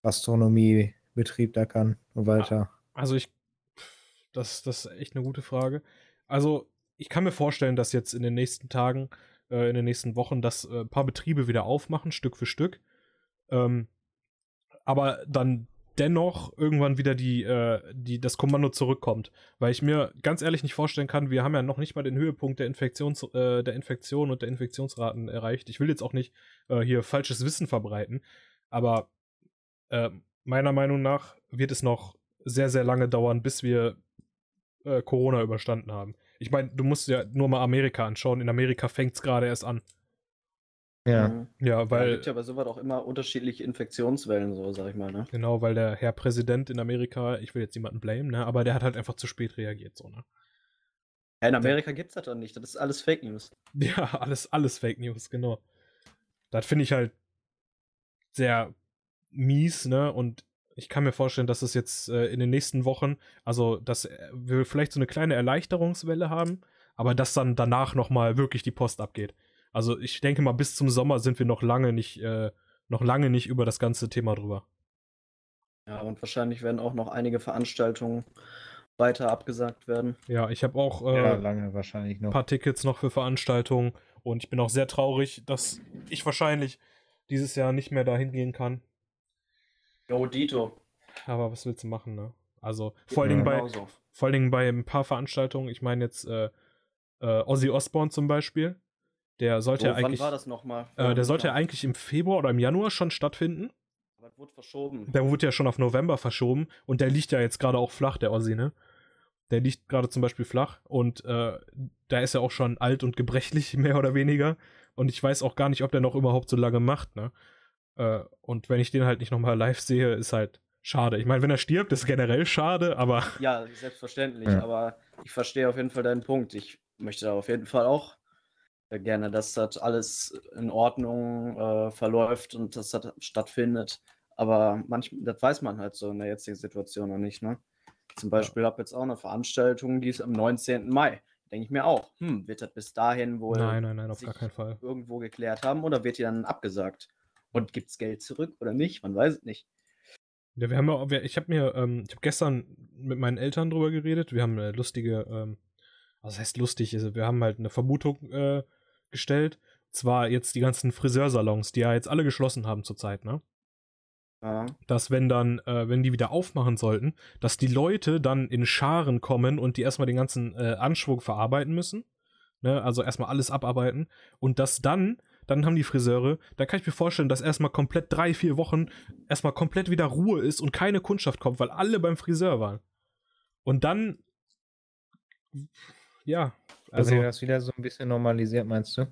Gastronomie Betrieb da kann und weiter. Also ich, das, das ist echt eine gute Frage. Also ich kann mir vorstellen, dass jetzt in den nächsten Tagen, äh, in den nächsten Wochen, dass äh, ein paar Betriebe wieder aufmachen, Stück für Stück. Ähm, aber dann dennoch irgendwann wieder die, äh, die, das Kommando zurückkommt. Weil ich mir ganz ehrlich nicht vorstellen kann, wir haben ja noch nicht mal den Höhepunkt der, Infektions, äh, der Infektion und der Infektionsraten erreicht. Ich will jetzt auch nicht äh, hier falsches Wissen verbreiten, aber äh, meiner Meinung nach wird es noch sehr, sehr lange dauern, bis wir äh, Corona überstanden haben. Ich meine, du musst ja nur mal Amerika anschauen. In Amerika fängt es gerade erst an. Ja. Ja, weil. Es gibt ja bei sowas auch immer unterschiedliche Infektionswellen, so sag ich mal, ne? Genau, weil der Herr Präsident in Amerika, ich will jetzt niemanden blamen, ne? Aber der hat halt einfach zu spät reagiert, so, ne? Ja, in Amerika gibt es das doch nicht. Das ist alles Fake News. Ja, alles, alles Fake News, genau. Das finde ich halt sehr mies, ne? Und ich kann mir vorstellen, dass es jetzt äh, in den nächsten Wochen, also dass äh, wir vielleicht so eine kleine Erleichterungswelle haben, aber dass dann danach nochmal wirklich die Post abgeht. Also ich denke mal, bis zum Sommer sind wir noch lange nicht, äh, noch lange nicht über das ganze Thema drüber. Ja, und wahrscheinlich werden auch noch einige Veranstaltungen weiter abgesagt werden. Ja, ich habe auch äh, ja, lange wahrscheinlich noch. ein paar Tickets noch für Veranstaltungen und ich bin auch sehr traurig, dass ich wahrscheinlich dieses Jahr nicht mehr dahin gehen kann. Jo, Dito. Aber was willst du machen, ne? Also, vor allen, Dingen bei, vor allen Dingen bei ein paar Veranstaltungen, ich meine jetzt äh, äh, Ozzy Osbourne zum Beispiel, der sollte ja eigentlich. Wann war das nochmal? Äh, der sollte ja eigentlich im Februar oder im Januar schon stattfinden. Aber es wurde verschoben. Der wurde ja schon auf November verschoben und der liegt ja jetzt gerade auch flach, der Ossi, ne? Der liegt gerade zum Beispiel flach und äh, da ist er auch schon alt und gebrechlich, mehr oder weniger. Und ich weiß auch gar nicht, ob der noch überhaupt so lange macht, ne? Äh, und wenn ich den halt nicht nochmal live sehe, ist halt schade. Ich meine, wenn er stirbt, ist generell schade, aber. Ja, selbstverständlich, ja. aber ich verstehe auf jeden Fall deinen Punkt. Ich möchte da auf jeden Fall auch äh, gerne, dass das alles in Ordnung äh, verläuft und dass das stattfindet. Aber manchmal, das weiß man halt so in der jetzigen Situation noch nicht. Ne? Zum Beispiel ja. habe jetzt auch eine Veranstaltung, die ist am 19. Mai. Denke ich mir auch, hm, wird das bis dahin wohl nein, nein, nein, auf gar keinen Fall. irgendwo geklärt haben oder wird die dann abgesagt? Und gibt es Geld zurück oder nicht? Man weiß es nicht. Ja, wir haben ja, ich habe mir, ähm, ich habe gestern mit meinen Eltern drüber geredet. Wir haben eine lustige, ähm, was heißt lustig? Also wir haben halt eine Vermutung äh, gestellt. Zwar jetzt die ganzen Friseursalons, die ja jetzt alle geschlossen haben zurzeit, ne? Ja. Dass wenn dann, äh, wenn die wieder aufmachen sollten, dass die Leute dann in Scharen kommen und die erstmal den ganzen äh, Anschwung verarbeiten müssen. Ne? Also erstmal alles abarbeiten. Und dass dann, dann haben die Friseure, da kann ich mir vorstellen, dass erstmal komplett drei, vier Wochen erstmal komplett wieder Ruhe ist und keine Kundschaft kommt, weil alle beim Friseur waren. Und dann, ja, also, also das wieder so ein bisschen normalisiert, meinst du?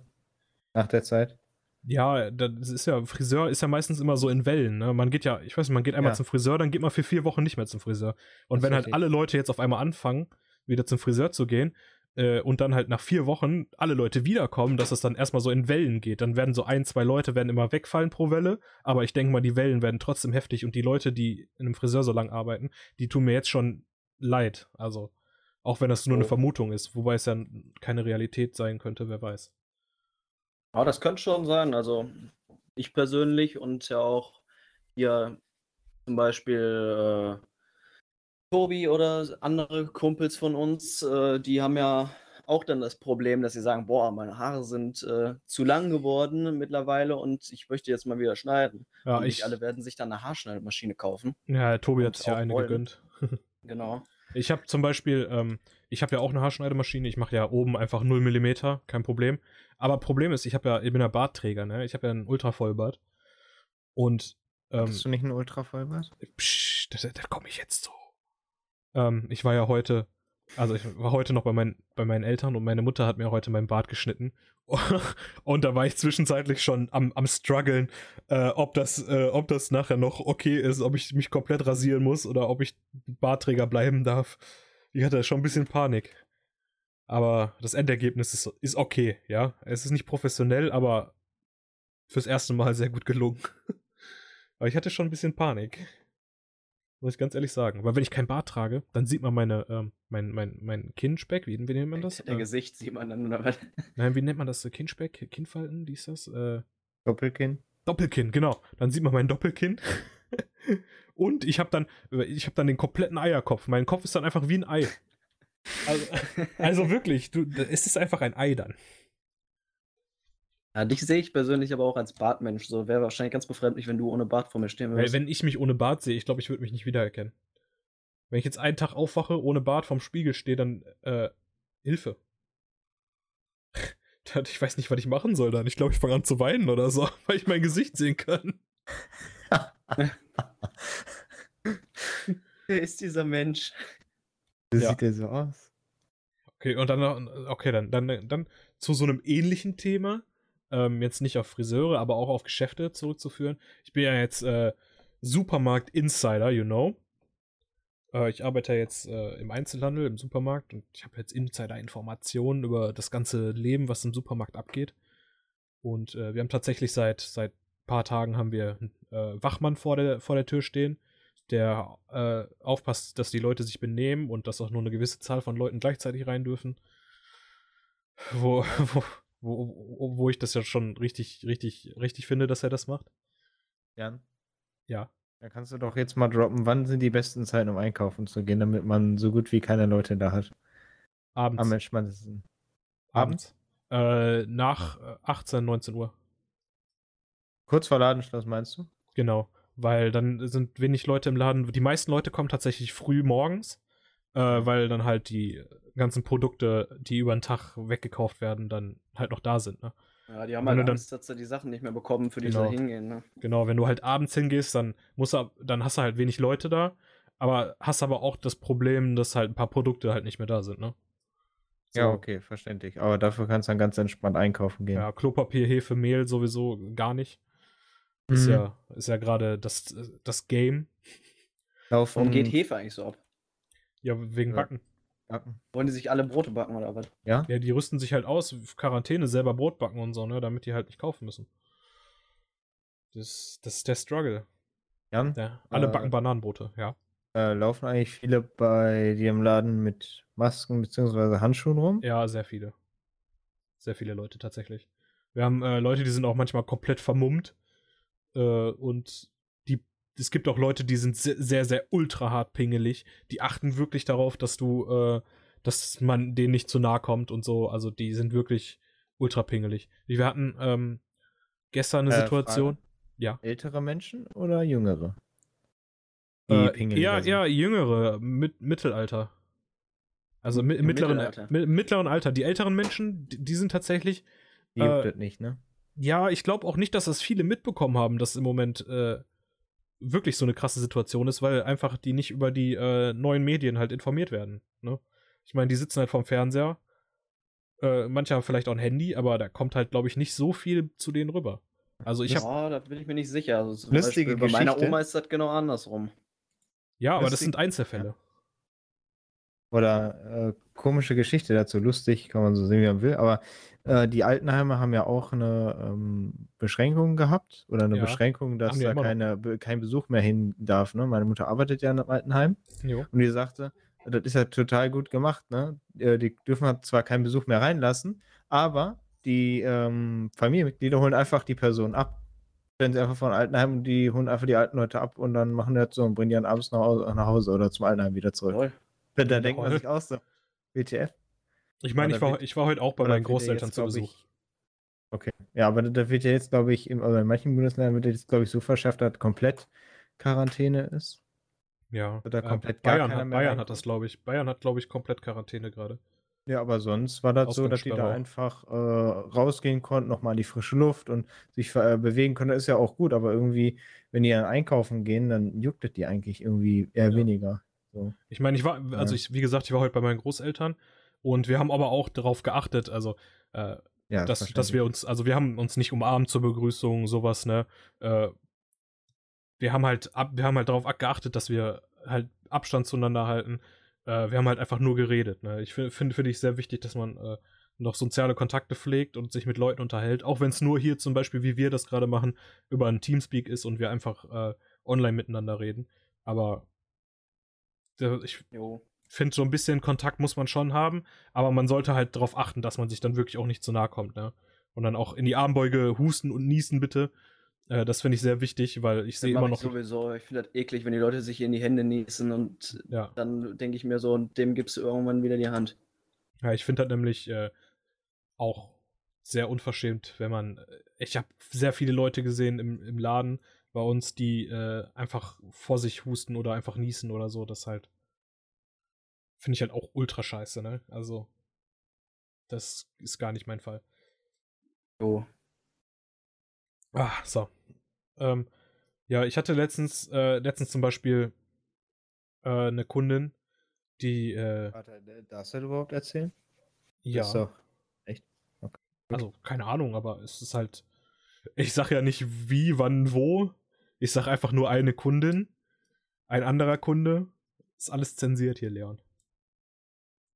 Nach der Zeit? Ja, das ist ja, Friseur ist ja meistens immer so in Wellen, ne? Man geht ja, ich weiß nicht, man geht einmal ja. zum Friseur, dann geht man für vier Wochen nicht mehr zum Friseur. Und wenn halt alle Leute jetzt auf einmal anfangen, wieder zum Friseur zu gehen, äh, und dann halt nach vier Wochen alle Leute wiederkommen, dass es dann erstmal so in Wellen geht. Dann werden so ein, zwei Leute werden immer wegfallen pro Welle, aber ich denke mal, die Wellen werden trotzdem heftig und die Leute, die in einem Friseur so lang arbeiten, die tun mir jetzt schon leid. Also, auch wenn das nur eine Vermutung ist, wobei es ja keine Realität sein könnte, wer weiß. Ja, das könnte schon sein. Also ich persönlich und ja auch hier zum Beispiel äh, Tobi oder andere Kumpels von uns, äh, die haben ja auch dann das Problem, dass sie sagen, boah, meine Haare sind äh, zu lang geworden mittlerweile und ich möchte jetzt mal wieder schneiden. Ja, und ich, alle werden sich dann eine Haarschneidemaschine kaufen. Ja, Tobi hat sich ja eine wollen. gegönnt. genau. Ich habe zum Beispiel, ähm, ich habe ja auch eine Haarschneidemaschine. Ich mache ja oben einfach 0 mm, kein Problem. Aber Problem ist, ich habe ja, ich bin ja Bartträger, ne? Ich habe ja einen Ultravollbart. Und ähm, Hast du nicht einen Ultravollbart? Psch, da, da komme ich jetzt zu. Ähm, ich war ja heute, also ich war heute noch bei, mein, bei meinen Eltern und meine Mutter hat mir heute meinen Bart geschnitten. und da war ich zwischenzeitlich schon am, am struggeln, äh, ob, das, äh, ob das nachher noch okay ist, ob ich mich komplett rasieren muss oder ob ich Bartträger bleiben darf. Ich hatte schon ein bisschen Panik. Aber das Endergebnis ist, ist okay, ja. Es ist nicht professionell, aber fürs erste Mal sehr gut gelungen. aber ich hatte schon ein bisschen Panik. Muss ich ganz ehrlich sagen. Weil wenn ich kein Bart trage, dann sieht man meine, ähm, mein, mein, mein Kinnspeck. Wie, wie nennt man das? Der äh, Gesicht sieht man dann, oder was? Nein, wie nennt man das? Kinnspeck? Kinnfalten? Wie ist das? Äh, Doppelkinn. Doppelkinn, genau. Dann sieht man mein Doppelkinn. Und ich habe dann, ich habe dann den kompletten Eierkopf. Mein Kopf ist dann einfach wie ein Ei. Also, also wirklich, du, es ist einfach ein Ei dann. Ja, dich sehe ich persönlich aber auch als Bartmensch. So wäre wahrscheinlich ganz befremdlich, wenn du ohne Bart vor mir stehen würdest. Wenn ich mich ohne Bart sehe, ich glaube, ich würde mich nicht wiedererkennen. Wenn ich jetzt einen Tag aufwache, ohne Bart vorm Spiegel stehe, dann äh, Hilfe. ich weiß nicht, was ich machen soll dann. Ich glaube, ich fange an zu weinen oder so, weil ich mein Gesicht sehen kann. Wer ist dieser Mensch? Wie ja. sieht der so aus? Okay, und dann, okay, dann, dann, dann zu so einem ähnlichen Thema ähm, jetzt nicht auf Friseure, aber auch auf Geschäfte zurückzuführen. Ich bin ja jetzt äh, Supermarkt-Insider, you know. Äh, ich arbeite jetzt äh, im Einzelhandel, im Supermarkt und ich habe jetzt Insider-Informationen über das ganze Leben, was im Supermarkt abgeht. Und äh, wir haben tatsächlich seit seit paar Tagen haben wir einen äh, Wachmann vor der, vor der Tür stehen, der äh, aufpasst, dass die Leute sich benehmen und dass auch nur eine gewisse Zahl von Leuten gleichzeitig rein dürfen. Wo, wo, wo, wo ich das ja schon richtig, richtig, richtig finde, dass er das macht. Jan? Ja. Da kannst du doch jetzt mal droppen, wann sind die besten Zeiten, um einkaufen zu gehen, damit man so gut wie keine Leute da hat. Abends. Am entspanntesten. Abends? Äh, nach 18, äh, 19 Uhr. Kurz vor Ladenschluss, meinst du? Genau, weil dann sind wenig Leute im Laden. Die meisten Leute kommen tatsächlich früh morgens, äh, mhm. weil dann halt die ganzen Produkte, die über den Tag weggekauft werden, dann halt noch da sind. Ne? Ja, die haben wenn halt Angst, dann, dass sie die Sachen nicht mehr bekommen, für die genau, sie hingehen. Ne? Genau, wenn du halt abends hingehst, dann musst du, dann hast du halt wenig Leute da, aber hast aber auch das Problem, dass halt ein paar Produkte halt nicht mehr da sind, ne? So. Ja, okay, verständlich. Aber dafür kannst du dann ganz entspannt einkaufen gehen. Ja, Klopapier, Hefe, Mehl sowieso gar nicht. Ist mhm. ja, ist ja gerade das, das Game. Warum geht Hefe eigentlich so ab? Ja, wegen Backen. Backen. Wollen die sich alle Brote backen oder was? Ja? Ja, die rüsten sich halt aus, Quarantäne, selber Brot backen und so, ne, damit die halt nicht kaufen müssen. Das, das ist der Struggle. Jan? Ja, alle äh, backen Bananenbrote, ja. Äh, laufen eigentlich viele bei dir im Laden mit Masken bzw. Handschuhen rum? Ja, sehr viele. Sehr viele Leute tatsächlich. Wir haben äh, Leute, die sind auch manchmal komplett vermummt. Äh, und es gibt auch Leute, die sind sehr, sehr, sehr ultra hart pingelig. Die achten wirklich darauf, dass du, äh, dass man denen nicht zu nahe kommt und so. Also die sind wirklich ultra pingelig. Wir hatten ähm, gestern eine äh, Situation. Frage. Ja. Ältere Menschen oder jüngere? Äh, eher, eher jüngere, mit, Mittelalter. Also mi mittleren, Mittelalter. Mi mittleren Alter. Die älteren Menschen, die, die sind tatsächlich. Die juckt äh, nicht, ne? Ja, ich glaube auch nicht, dass das viele mitbekommen haben, dass im Moment äh, wirklich so eine krasse Situation ist, weil einfach die nicht über die äh, neuen Medien halt informiert werden. Ne? Ich meine, die sitzen halt vorm Fernseher. Äh, manche haben vielleicht auch ein Handy, aber da kommt halt, glaube ich, nicht so viel zu denen rüber. Also ich habe. Ja, da bin ich mir nicht sicher. Also Lustige Beispiel, bei meiner Oma ist das genau andersrum. Ja, aber Lustig das sind Einzelfälle. Ja. Oder äh, komische Geschichte dazu, lustig, kann man so sehen, wie man will, aber äh, die Altenheime haben ja auch eine ähm, Beschränkung gehabt oder eine ja. Beschränkung, dass da keine, kein Besuch mehr hin darf. Ne? Meine Mutter arbeitet ja in einem Altenheim jo. und die sagte, das ist ja total gut gemacht. Ne? Äh, die dürfen halt zwar keinen Besuch mehr reinlassen, aber die ähm, Familienmitglieder holen einfach die Person ab. Stellen sie einfach von Altenheim und die holen einfach die alten Leute ab und dann machen das so und bringen die dann abends nach Hause, nach Hause oder zum Altenheim wieder zurück. Toll. Da, da denkt man sich auch so. WTF? Ich meine, ich war, ich war heute auch bei meinen Großeltern jetzt, zu Besuch. Ich, okay. Ja, aber da wird ja jetzt, glaube ich, in, also in manchen Bundesländern wird jetzt, glaube ich, so verschärft, dass komplett Quarantäne ist. Ja. Oder komplett äh, Bayern, hat, Bayern hat das, glaube ich. Bayern hat, glaube ich, komplett Quarantäne gerade. Ja, aber sonst war das so, dass die da einfach äh, rausgehen konnten, nochmal in die frische Luft und sich äh, bewegen können. Das ist ja auch gut, aber irgendwie, wenn die dann einkaufen gehen, dann juckt es die eigentlich irgendwie eher ja. weniger. So. Ich meine, ich war, also ich, wie gesagt, ich war heute bei meinen Großeltern und wir haben aber auch darauf geachtet, also äh, ja, dass, dass wir uns, also wir haben uns nicht umarmt zur Begrüßung, sowas, ne? Äh, wir haben halt ab, wir haben halt darauf geachtet, dass wir halt Abstand zueinander halten. Äh, wir haben halt einfach nur geredet. Ne? Ich finde finde find ich sehr wichtig, dass man äh, noch soziale Kontakte pflegt und sich mit Leuten unterhält, auch wenn es nur hier zum Beispiel, wie wir das gerade machen, über ein Teamspeak ist und wir einfach äh, online miteinander reden. Aber ich finde, so ein bisschen Kontakt muss man schon haben, aber man sollte halt darauf achten, dass man sich dann wirklich auch nicht zu nahe kommt, ne? Und dann auch in die Armbeuge husten und niesen bitte. Äh, das finde ich sehr wichtig, weil ich sehe immer noch. Ich sowieso, ich finde das eklig, wenn die Leute sich in die Hände niesen und ja. dann denke ich mir so, und dem gibst du irgendwann wieder die Hand. Ja, ich finde das nämlich äh, auch sehr unverschämt, wenn man. Äh, ich habe sehr viele Leute gesehen im, im Laden bei uns, die äh, einfach vor sich husten oder einfach niesen oder so. Das halt. Finde ich halt auch ultra scheiße, ne? Also. Das ist gar nicht mein Fall. Oh. Ah, so. Ähm, ja, ich hatte letztens, äh, letztens zum Beispiel äh, eine Kundin, die. Äh, Warte, darfst du das überhaupt erzählen? Ja. doch echt. Okay. Also, keine Ahnung, aber es ist halt. Ich sag ja nicht wie, wann, wo. Ich sag einfach nur eine Kundin, ein anderer Kunde. Ist alles zensiert hier, Leon.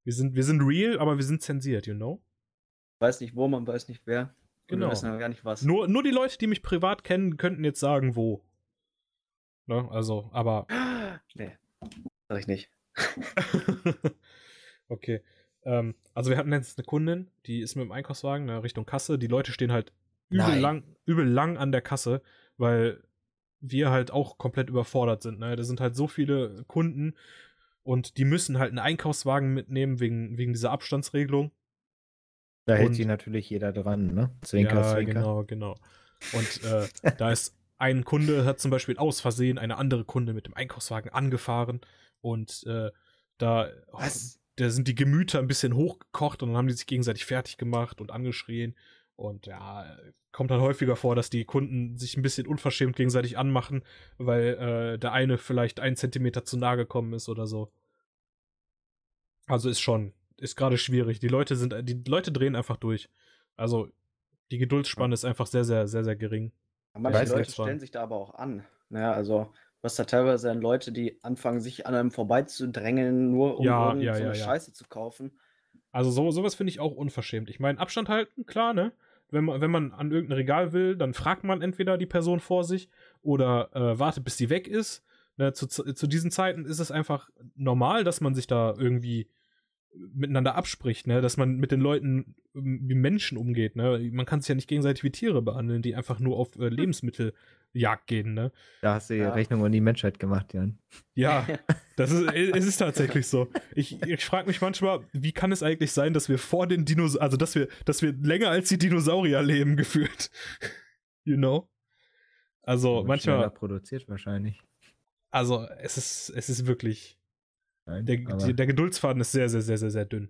Wir sind, wir sind real, aber wir sind zensiert, you know? Weiß nicht wo, man weiß nicht wer. Genau. Wir wissen gar nicht was. Nur, nur die Leute, die mich privat kennen, könnten jetzt sagen, wo. Ne? Also, aber. Nee, sag ich nicht. okay. Ähm, also wir hatten jetzt eine Kundin, die ist mit dem Einkaufswagen ne, Richtung Kasse. Die Leute stehen halt übel lang, übel lang an der Kasse, weil wir halt auch komplett überfordert sind. Ne? Da sind halt so viele Kunden und die müssen halt einen Einkaufswagen mitnehmen wegen, wegen dieser Abstandsregelung. Da hält und, sich natürlich jeder dran, ne? Zwinker, ja, Zwinker. genau, genau. Und äh, da ist ein Kunde, hat zum Beispiel aus Versehen eine andere Kunde mit dem Einkaufswagen angefahren und äh, da, oh, da sind die Gemüter ein bisschen hochgekocht und dann haben die sich gegenseitig fertig gemacht und angeschrien. Und ja, kommt dann häufiger vor, dass die Kunden sich ein bisschen unverschämt gegenseitig anmachen, weil äh, der eine vielleicht einen Zentimeter zu nahe gekommen ist oder so. Also ist schon, ist gerade schwierig. Die Leute sind, die Leute drehen einfach durch. Also die Geduldsspanne ist einfach sehr, sehr, sehr, sehr gering. manche Leute stellen sich da aber auch an. Naja, ne? also was da teilweise dann Leute, die anfangen, sich an einem vorbeizudrängeln, nur um ja, ja, so eine ja, Scheiße zu kaufen. Also so, sowas finde ich auch unverschämt. Ich meine, Abstand halten, klar, ne? Wenn man, wenn man an irgendein Regal will, dann fragt man entweder die Person vor sich oder äh, wartet, bis sie weg ist. Ne, zu, zu diesen Zeiten ist es einfach normal, dass man sich da irgendwie miteinander abspricht, ne? dass man mit den Leuten ähm, wie Menschen umgeht. Ne? Man kann sich ja nicht gegenseitig wie Tiere behandeln, die einfach nur auf äh, Lebensmitteljagd gehen. Ne? Da hast du ja Rechnung an die Menschheit gemacht, Jan. Ja, das ist, es ist tatsächlich so. Ich, ich frage mich manchmal, wie kann es eigentlich sein, dass wir vor den Dinosauriern, also dass wir, dass wir länger als die Dinosaurier leben, gefühlt. you know? Also manchmal. produziert wahrscheinlich. Also es ist, es ist wirklich der, der Geduldsfaden ist sehr, sehr, sehr, sehr, sehr dünn.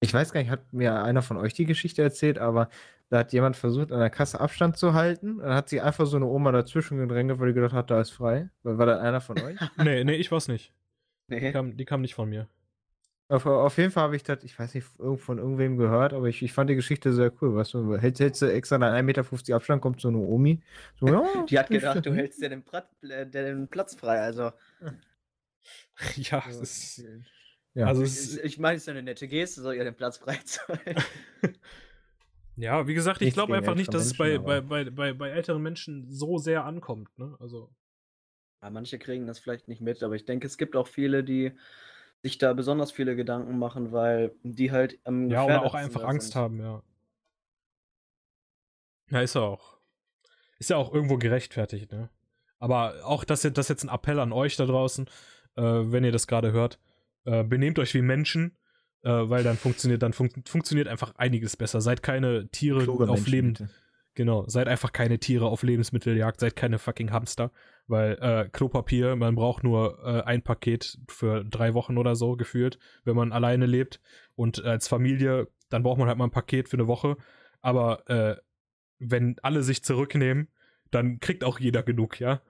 Ich weiß gar nicht, hat mir einer von euch die Geschichte erzählt, aber da hat jemand versucht, an der Kasse Abstand zu halten. Dann hat sie einfach so eine Oma dazwischen gedrängt, weil die gedacht hat, da ist frei. War das einer von euch? nee, nee, ich weiß nicht. Nee. Die, kam, die kam nicht von mir. Auf, auf jeden Fall habe ich das, ich weiß nicht, von irgendwem gehört, aber ich, ich fand die Geschichte sehr cool. Weißt du, hältst, hältst du extra an 1,50 Meter Abstand, kommt so eine Omi. So, ja, die hat gedacht, du hältst dir den, Platz, äh, den Platz frei. Also, ja, es ist. Ja. Also es, ich, ich meine, es ist eine nette Geste, soll ihr den Platz freizuhalten. ja, wie gesagt, ich glaube einfach nicht, dass es bei, bei, bei, bei, bei älteren Menschen so sehr ankommt. Ne? Also. Ja, manche kriegen das vielleicht nicht mit, aber ich denke, es gibt auch viele, die sich da besonders viele Gedanken machen, weil die halt am Ja, oder auch einfach Angst sind. haben, ja. Ja, ist ja auch. Ist ja auch irgendwo gerechtfertigt, ne? Aber auch das, das jetzt ein Appell an euch da draußen äh, wenn ihr das gerade hört. Äh, benehmt euch wie Menschen, äh, weil dann funktioniert, dann fun funktioniert einfach einiges besser. Seid keine Tiere Kluge auf Leben. Genau, seid einfach keine Tiere auf Lebensmitteljagd, seid keine fucking Hamster, weil äh, Klopapier, man braucht nur äh, ein Paket für drei Wochen oder so gefühlt, wenn man alleine lebt und als Familie, dann braucht man halt mal ein Paket für eine Woche, aber äh, wenn alle sich zurücknehmen, dann kriegt auch jeder genug, ja?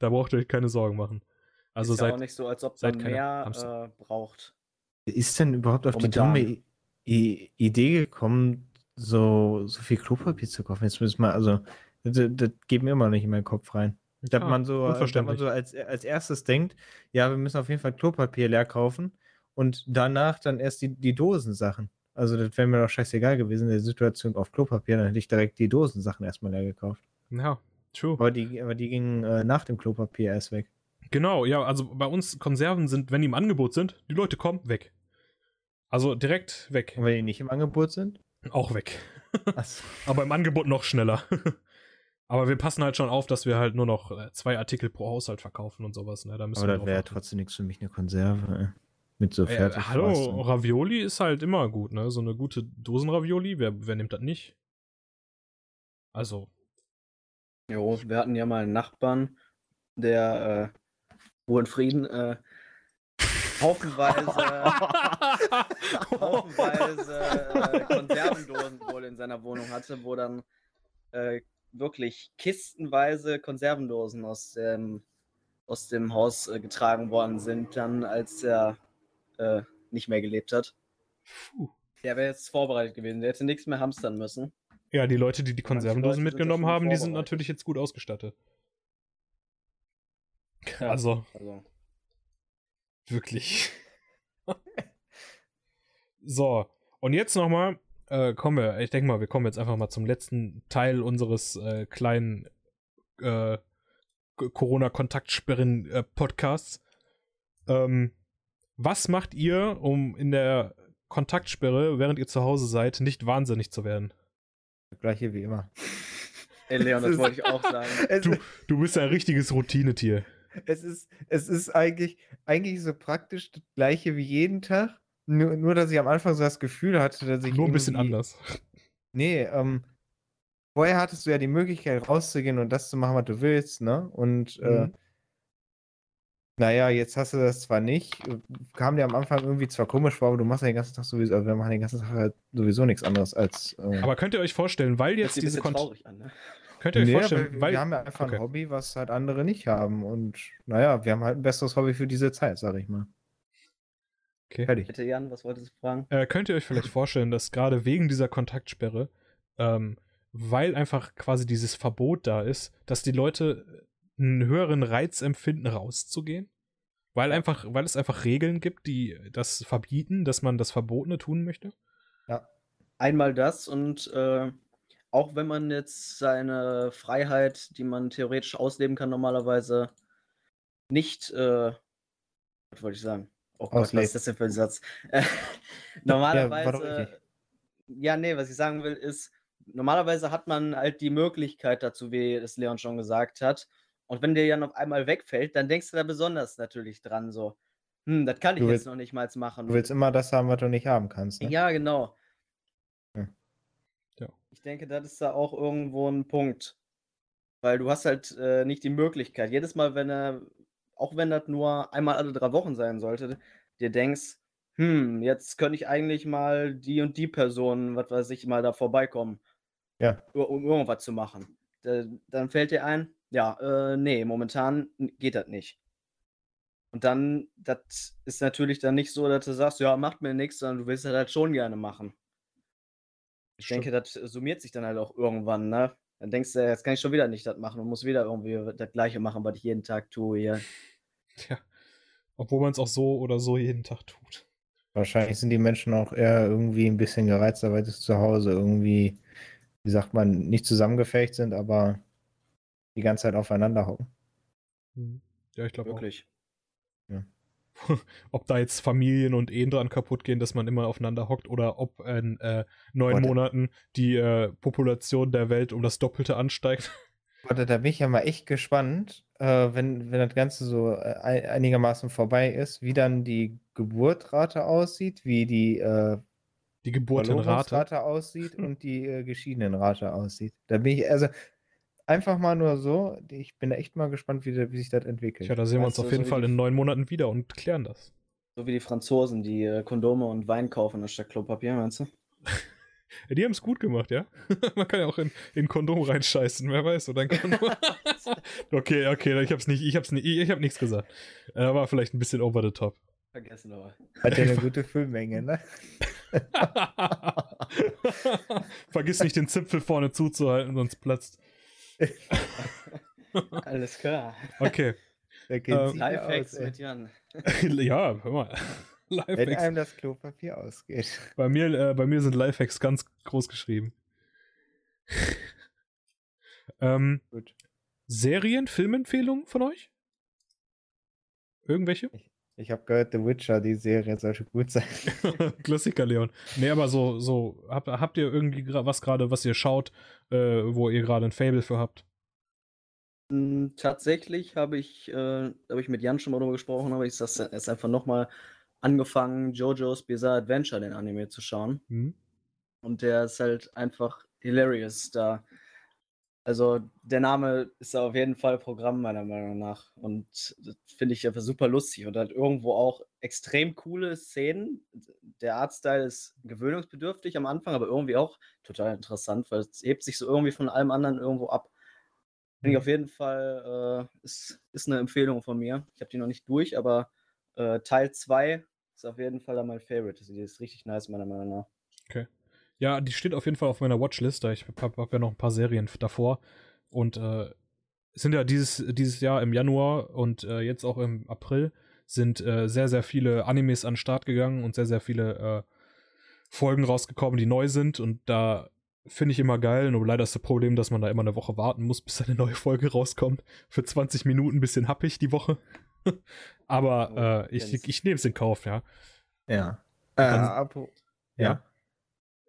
Da braucht ihr euch keine Sorgen machen. Also ist seid, ja auch nicht so, als ob man mehr äh, braucht. Ist denn überhaupt auf Momentan. die dumme Idee gekommen, so, so viel Klopapier zu kaufen? Jetzt müssen wir, also, das, das geht mir immer nicht in meinen Kopf rein. Dass ah, man so, dass man so als, als erstes denkt, ja, wir müssen auf jeden Fall Klopapier leer kaufen und danach dann erst die, die Dosensachen. Also das wäre mir doch scheißegal gewesen in der Situation auf Klopapier, dann hätte ich direkt die Dosensachen erstmal leer gekauft. Ja, true. Aber die, aber die gingen äh, nach dem Klopapier erst weg. Genau, ja, also bei uns Konserven sind, wenn die im Angebot sind, die Leute kommen, weg. Also direkt weg. Und wenn die nicht im Angebot sind? Auch weg. Aber im Angebot noch schneller. Aber wir passen halt schon auf, dass wir halt nur noch äh, zwei Artikel pro Haushalt verkaufen und sowas. Ne? Da müssen Aber das wäre ja trotzdem nichts für mich, eine Konserve. Ey. Mit so fertig. Äh, hallo, Ravioli ist halt immer gut, ne? So eine gute Dosenravioli, wer, wer nimmt das nicht? Also. Jo, wir hatten ja mal einen Nachbarn, der äh, wohl in Frieden äh, haufenweise, haufenweise äh, Konservendosen wohl in seiner Wohnung hatte, wo dann äh, wirklich kistenweise Konservendosen aus dem, aus dem Haus äh, getragen worden sind, dann als er äh, nicht mehr gelebt hat. Puh. Der wäre jetzt vorbereitet gewesen, der hätte nichts mehr hamstern müssen. Ja, die Leute, die die Konservendosen mitgenommen haben, die sind natürlich jetzt gut ausgestattet. Ja, also, also. Wirklich. so, und jetzt nochmal, äh, kommen wir, ich denke mal, wir kommen jetzt einfach mal zum letzten Teil unseres äh, kleinen äh, Corona-Kontaktsperren-Podcasts. Ähm, was macht ihr, um in der Kontaktsperre, während ihr zu Hause seid, nicht wahnsinnig zu werden? Gleiche wie immer. Ey, Leon, das wollte ich auch sagen. Du, du bist ein richtiges Routinetier. Es ist, es ist eigentlich, eigentlich so praktisch das gleiche wie jeden Tag. Nur, nur, dass ich am Anfang so das Gefühl hatte, dass ich. Nur ein bisschen anders. Nee, ähm, vorher hattest du ja die Möglichkeit rauszugehen und das zu machen, was du willst, ne? Und äh, mhm. äh, naja, jetzt hast du das zwar nicht, kam dir am Anfang irgendwie zwar komisch vor, aber du machst ja den ganzen Tag sowieso, also wir machen den ganzen Tag halt sowieso nichts anderes als. Äh, aber könnt ihr euch vorstellen, weil jetzt diese Kont an, ne? Könnt ihr euch nee, vorstellen, weil, weil wir haben ja einfach okay. ein Hobby, was halt andere nicht haben und naja, wir haben halt ein besseres Hobby für diese Zeit, sag ich mal. Okay. Fertig. Bitte Jan, was wolltest du fragen? Äh, könnt ihr euch vielleicht vorstellen, dass gerade wegen dieser Kontaktsperre, ähm, weil einfach quasi dieses Verbot da ist, dass die Leute einen höheren Reiz empfinden, rauszugehen? Weil einfach, weil es einfach Regeln gibt, die das verbieten, dass man das Verbotene tun möchte? Ja. Einmal das und äh, auch wenn man jetzt seine Freiheit, die man theoretisch ausleben kann, normalerweise nicht, äh, was wollte ich sagen? Oh Gott, was ist das denn für ein Satz? normalerweise, ja, ja, nee, was ich sagen will, ist, normalerweise hat man halt die Möglichkeit dazu, wie es Leon schon gesagt hat, und wenn der ja noch einmal wegfällt, dann denkst du da besonders natürlich dran, so, hm, das kann ich willst, jetzt noch nicht mal machen. Du willst immer das haben, was du nicht haben kannst. Ne? Ja, genau. Ich denke, das ist da auch irgendwo ein Punkt. Weil du hast halt äh, nicht die Möglichkeit. Jedes Mal, wenn er, auch wenn das nur einmal alle drei Wochen sein sollte, dir denkst, hm, jetzt könnte ich eigentlich mal die und die Person, was weiß ich, mal da vorbeikommen. Ja. Um irgendwas zu machen. Da, dann fällt dir ein, ja, äh, ne, momentan geht das nicht. Und dann, das ist natürlich dann nicht so, dass du sagst, ja, macht mir nichts, sondern du willst das halt schon gerne machen. Ich Stimmt. denke, das summiert sich dann halt auch irgendwann, ne? Dann denkst du, jetzt kann ich schon wieder nicht das machen und muss wieder irgendwie das Gleiche machen, was ich jeden Tag tue hier. Tja, obwohl man es auch so oder so jeden Tag tut. Wahrscheinlich sind die Menschen auch eher irgendwie ein bisschen gereizter, weil sie zu Hause irgendwie, wie sagt man, nicht zusammengefecht sind, aber die ganze Zeit aufeinander hocken. Mhm. Ja, ich glaube Wirklich. Auch. Ja. ob da jetzt Familien und Ehen dran kaputt gehen, dass man immer aufeinander hockt oder ob in äh, neun Warte. Monaten die äh, Population der Welt um das Doppelte ansteigt. Warte, da bin ich ja mal echt gespannt, äh, wenn, wenn das Ganze so äh, einigermaßen vorbei ist, wie dann die Geburtrate aussieht, wie die äh, die Geburtenrate aussieht und die äh, Geschiedenenrate aussieht. Da bin ich, also einfach mal nur so. Ich bin echt mal gespannt, wie, wie sich das entwickelt. Ja, da sehen wir uns auf jeden so Fall in neun Monaten wieder und klären das. So wie die Franzosen, die äh, Kondome und Wein kaufen anstatt Klopapier, meinst du? die haben es gut gemacht, ja? Man kann ja auch in, in Kondom reinscheißen, wer weiß, oder ein Kondom. okay, okay, ich hab's nicht, ich hab's nicht, ich hab nichts gesagt. Er äh, war vielleicht ein bisschen over the top. Vergessen aber. Hat ja eine gute Füllmenge, ne? Vergiss nicht, den Zipfel vorne zuzuhalten, sonst platzt. Alles klar. Okay. Ähm, Lifehacks mit Jan. ja, hör mal. Lifehacks. Wenn einem das Klopapier ausgeht. Bei mir, äh, bei mir sind Lifehacks ganz groß geschrieben. ähm, Gut. Serien, Filmempfehlungen von euch? Irgendwelche? Ich, ich habe gehört, The Witcher, die Serie sollte gut sein. Klassiker, Leon. Nee, aber so, so, habt, habt ihr irgendwie was gerade, was ihr schaut, äh, wo ihr gerade ein Fable für habt? Hm, tatsächlich habe ich, äh, habe ich mit Jan schon mal drüber gesprochen, aber ich sage jetzt einfach nochmal angefangen, JoJo's Bizarre Adventure, den Anime zu schauen. Mhm. Und der ist halt einfach hilarious da. Also der Name ist auf jeden Fall Programm meiner Meinung nach und das finde ich einfach super lustig und hat irgendwo auch extrem coole Szenen. Der Artstyle ist gewöhnungsbedürftig am Anfang, aber irgendwie auch total interessant, weil es hebt sich so irgendwie von allem anderen irgendwo ab. Finde ich mhm. auf jeden Fall, äh, ist, ist eine Empfehlung von mir. Ich habe die noch nicht durch, aber äh, Teil 2 ist auf jeden Fall mein Favorite. Die ist richtig nice, meiner Meinung nach. Okay. Ja, die steht auf jeden Fall auf meiner Watchlist. Ich habe hab ja noch ein paar Serien davor. Und äh, sind ja dieses, dieses Jahr im Januar und äh, jetzt auch im April sind äh, sehr, sehr viele Animes an den Start gegangen und sehr, sehr viele äh, Folgen rausgekommen, die neu sind. Und da finde ich immer geil. Nur leider ist das Problem, dass man da immer eine Woche warten muss, bis eine neue Folge rauskommt. Für 20 Minuten ein bisschen happig die Woche. Aber oh, äh, ich, ich nehme es in Kauf, ja. Ja. Dann, ja.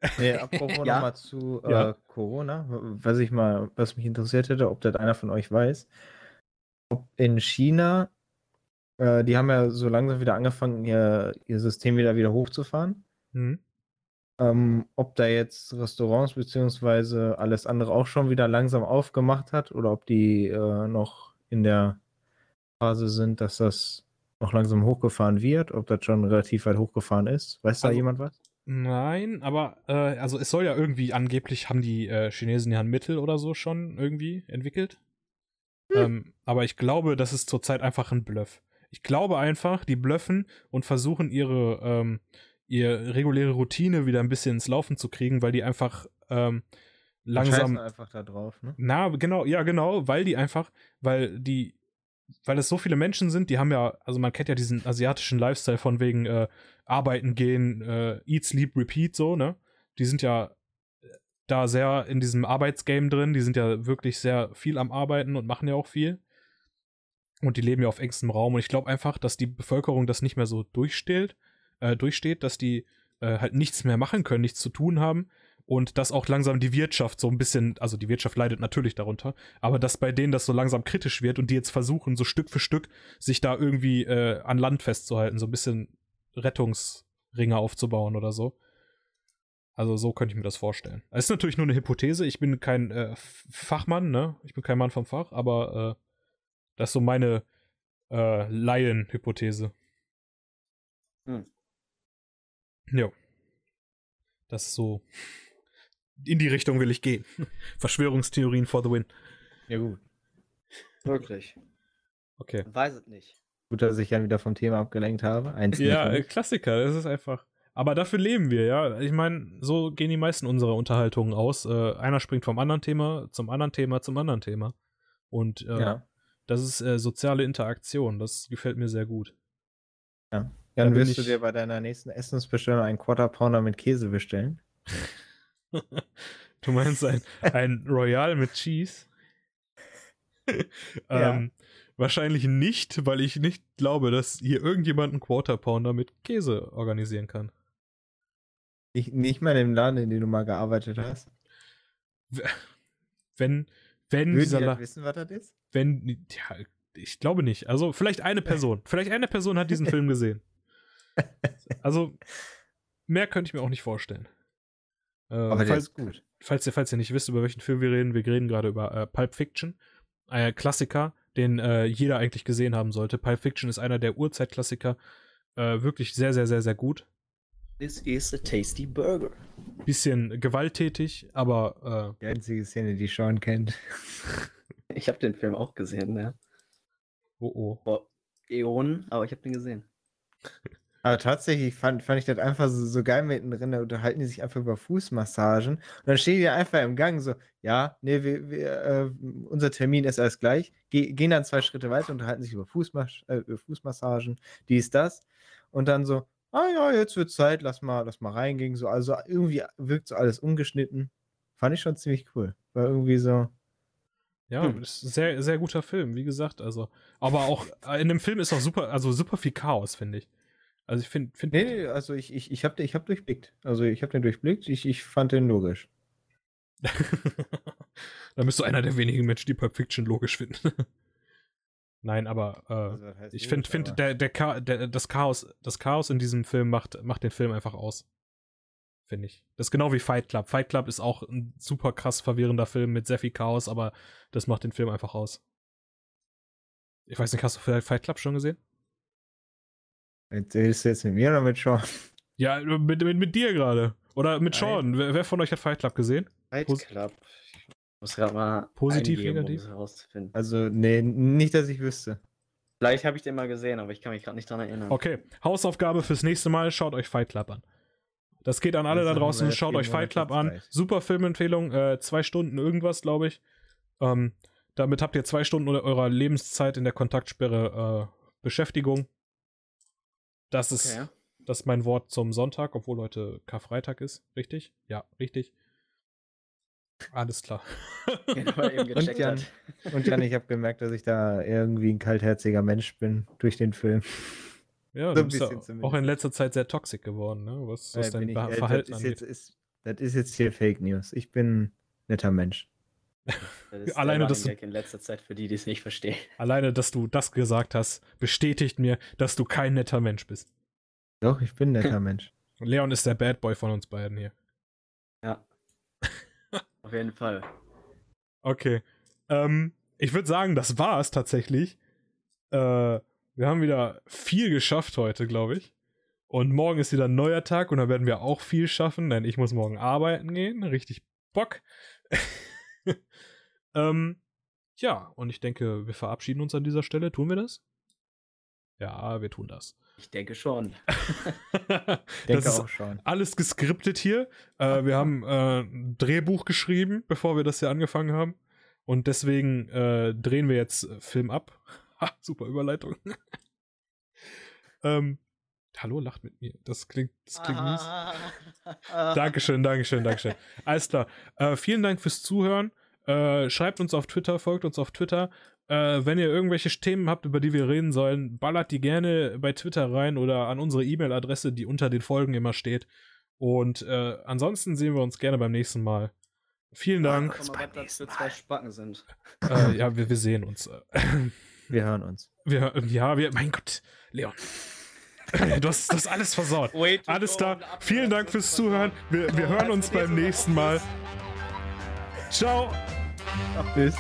Ja. Nee, apropos ja. nochmal zu äh, ja. Corona, was ich mal, was mich interessiert hätte, ob das einer von euch weiß, ob in China, äh, die haben ja so langsam wieder angefangen, ihr, ihr System wieder wieder hochzufahren. Mhm. Ähm, ob da jetzt Restaurants beziehungsweise alles andere auch schon wieder langsam aufgemacht hat oder ob die äh, noch in der Phase sind, dass das noch langsam hochgefahren wird, ob das schon relativ weit hochgefahren ist. Weiß also, da jemand was? Nein, aber äh, also es soll ja irgendwie angeblich haben die äh, Chinesen ja ein Mittel oder so schon irgendwie entwickelt. Hm. Ähm, aber ich glaube, das ist zurzeit einfach ein Bluff. Ich glaube einfach, die bluffen und versuchen ihre ähm, ihre reguläre Routine wieder ein bisschen ins Laufen zu kriegen, weil die einfach ähm, langsam einfach da drauf, ne? Na, genau, ja genau, weil die einfach, weil die weil es so viele Menschen sind, die haben ja, also man kennt ja diesen asiatischen Lifestyle von wegen äh, arbeiten gehen, äh, eat, sleep, repeat, so, ne? Die sind ja äh, da sehr in diesem Arbeitsgame drin, die sind ja wirklich sehr viel am Arbeiten und machen ja auch viel. Und die leben ja auf engstem Raum. Und ich glaube einfach, dass die Bevölkerung das nicht mehr so durchsteht, äh, durchsteht, dass die äh, halt nichts mehr machen können, nichts zu tun haben und dass auch langsam die Wirtschaft so ein bisschen, also die Wirtschaft leidet natürlich darunter, aber dass bei denen das so langsam kritisch wird und die jetzt versuchen, so Stück für Stück sich da irgendwie äh, an Land festzuhalten, so ein bisschen Rettungsringe aufzubauen oder so. Also so könnte ich mir das vorstellen. Es ist natürlich nur eine Hypothese, ich bin kein äh, Fachmann, ne? Ich bin kein Mann vom Fach, aber äh, das ist so meine äh, Laien-Hypothese. Hm. Ja. Das ist so in die Richtung will ich gehen. Verschwörungstheorien for the win. Ja, gut. Wirklich. Okay. Weiß es nicht. Gut, dass ich ja wieder vom Thema abgelenkt habe. Eins ja, äh, Klassiker, das ist einfach. Aber dafür leben wir, ja. Ich meine, so gehen die meisten unserer Unterhaltungen aus. Äh, einer springt vom anderen Thema zum anderen Thema zum anderen Thema. Und äh, ja. das ist äh, soziale Interaktion. Das gefällt mir sehr gut. Ja. Dann da wirst du dir bei deiner nächsten Essensbestellung einen Quarter Pounder mit Käse bestellen. du meinst ein, ein Royal mit Cheese? ähm, Wahrscheinlich nicht, weil ich nicht glaube, dass hier irgendjemand einen Quarter Pounder mit Käse organisieren kann. Ich, nicht mal im Laden, in dem du mal gearbeitet hast. Wenn, wenn Würden dieser halt wissen, was das ist? Wenn, ja, ich glaube nicht. Also vielleicht eine Person. vielleicht eine Person hat diesen Film gesehen. Also mehr könnte ich mir auch nicht vorstellen. Äh, Aber der falls, ist gut. Falls ihr, falls ihr nicht wisst, über welchen Film wir reden, wir reden gerade über äh, Pulp Fiction. Ein Klassiker, den äh, jeder eigentlich gesehen haben sollte. Pulp Fiction ist einer der Urzeitklassiker. Äh, wirklich sehr, sehr, sehr, sehr gut. This is a tasty burger. Bisschen gewalttätig, aber. Äh, die einzige Szene, die Sean kennt. ich habe den Film auch gesehen, ja. Oh oh. Vor Äonen, aber ich habe den gesehen. Aber tatsächlich fand, fand ich das einfach so, so geil mittendrin, da unterhalten die sich einfach über Fußmassagen. Und dann stehen die einfach im Gang so, ja, nee, wir, wir, äh, unser Termin ist erst gleich. Ge gehen dann zwei Schritte weiter, unterhalten sich über, Fußmas äh, über Fußmassagen, dies, das. Und dann so, ah ja, jetzt wird Zeit, lass mal, lass mal reingehen. So, also irgendwie wirkt so alles ungeschnitten. Fand ich schon ziemlich cool. War irgendwie so. Ja, hm. sehr, sehr guter Film, wie gesagt. Also, aber auch äh, in dem Film ist auch super, also super viel Chaos, finde ich. Also ich finde. Find nee, also ich, ich, ich habe ich hab durchblickt. Also ich habe den durchblickt, ich, ich fand den logisch. Dann bist du einer der wenigen Menschen, die Pulp Fiction logisch finden. Nein, aber äh, also, ich finde, find, der, der, der, das, Chaos, das Chaos in diesem Film macht, macht den Film einfach aus. Finde ich. Das ist genau wie Fight Club. Fight Club ist auch ein super krass verwirrender Film mit sehr viel Chaos, aber das macht den Film einfach aus. Ich weiß nicht, hast du vielleicht Fight Club schon gesehen? Erzählst du jetzt mit mir oder mit Sean? Ja, mit, mit, mit dir gerade. Oder mit Sean. Wer, wer, von euch hat Fight Club gesehen? Fight Club. Muss gerade mal positiv, negativ. Also, nee, nicht, dass ich wüsste. Vielleicht habe ich den mal gesehen, aber ich kann mich gerade nicht dran erinnern. Okay, Hausaufgabe fürs nächste Mal, schaut euch Fight Club an. Das geht an alle das da draußen, schaut euch Fight Club an. Super Filmempfehlung, äh, zwei Stunden irgendwas, glaube ich. Ähm, damit habt ihr zwei Stunden eurer Lebenszeit in der Kontaktsperre äh, Beschäftigung. Das ist, okay. das ist mein Wort zum Sonntag, obwohl heute Karfreitag ist. Richtig? Ja, richtig. Alles klar. und, Jan, und Jan, ich habe gemerkt, dass ich da irgendwie ein kaltherziger Mensch bin durch den Film. Ja, so du bist ja auch in letzter Zeit sehr toxisch geworden, ne? Was, was dein ich, äh, Verhalten das ist, jetzt, ist, das ist jetzt hier Fake News. Ich bin ein netter Mensch. Das alleine, dass du in letzter Zeit für die, die es nicht verstehen. Alleine, dass du das gesagt hast, bestätigt mir, dass du kein netter Mensch bist. Doch, ich bin ein netter Mensch. Leon ist der Bad Boy von uns beiden hier. Ja. Auf jeden Fall. Okay. Ähm, ich würde sagen, das war es tatsächlich. Äh, wir haben wieder viel geschafft heute, glaube ich. Und morgen ist wieder ein neuer Tag und da werden wir auch viel schaffen, denn ich muss morgen arbeiten gehen. Richtig Bock. Ähm, ja, und ich denke, wir verabschieden uns an dieser Stelle. Tun wir das? Ja, wir tun das. Ich denke schon. denke auch schon. Alles geskriptet hier. Äh, wir haben äh, ein Drehbuch geschrieben, bevor wir das hier angefangen haben. Und deswegen äh, drehen wir jetzt äh, Film ab. Ha, super Überleitung. ähm, hallo, lacht mit mir. Das klingt, das klingt mies. Dankeschön, Dankeschön, Dankeschön. Alles klar. Äh, vielen Dank fürs Zuhören. Äh, schreibt uns auf Twitter, folgt uns auf Twitter. Äh, wenn ihr irgendwelche Themen habt, über die wir reden sollen, ballert die gerne bei Twitter rein oder an unsere E-Mail-Adresse, die unter den Folgen immer steht. Und äh, ansonsten sehen wir uns gerne beim nächsten Mal. Vielen Dank. Ja, mal, was für zwei Spacken sind. Äh, ja, wir, wir sehen uns. Wir hören uns. Wir, ja, wir, mein Gott, Leon. Du hast das alles versaut. Alles klar. Vielen Dank fürs Zuhören. Wir, wir hören uns beim nächsten Mal. Ciao. Bis.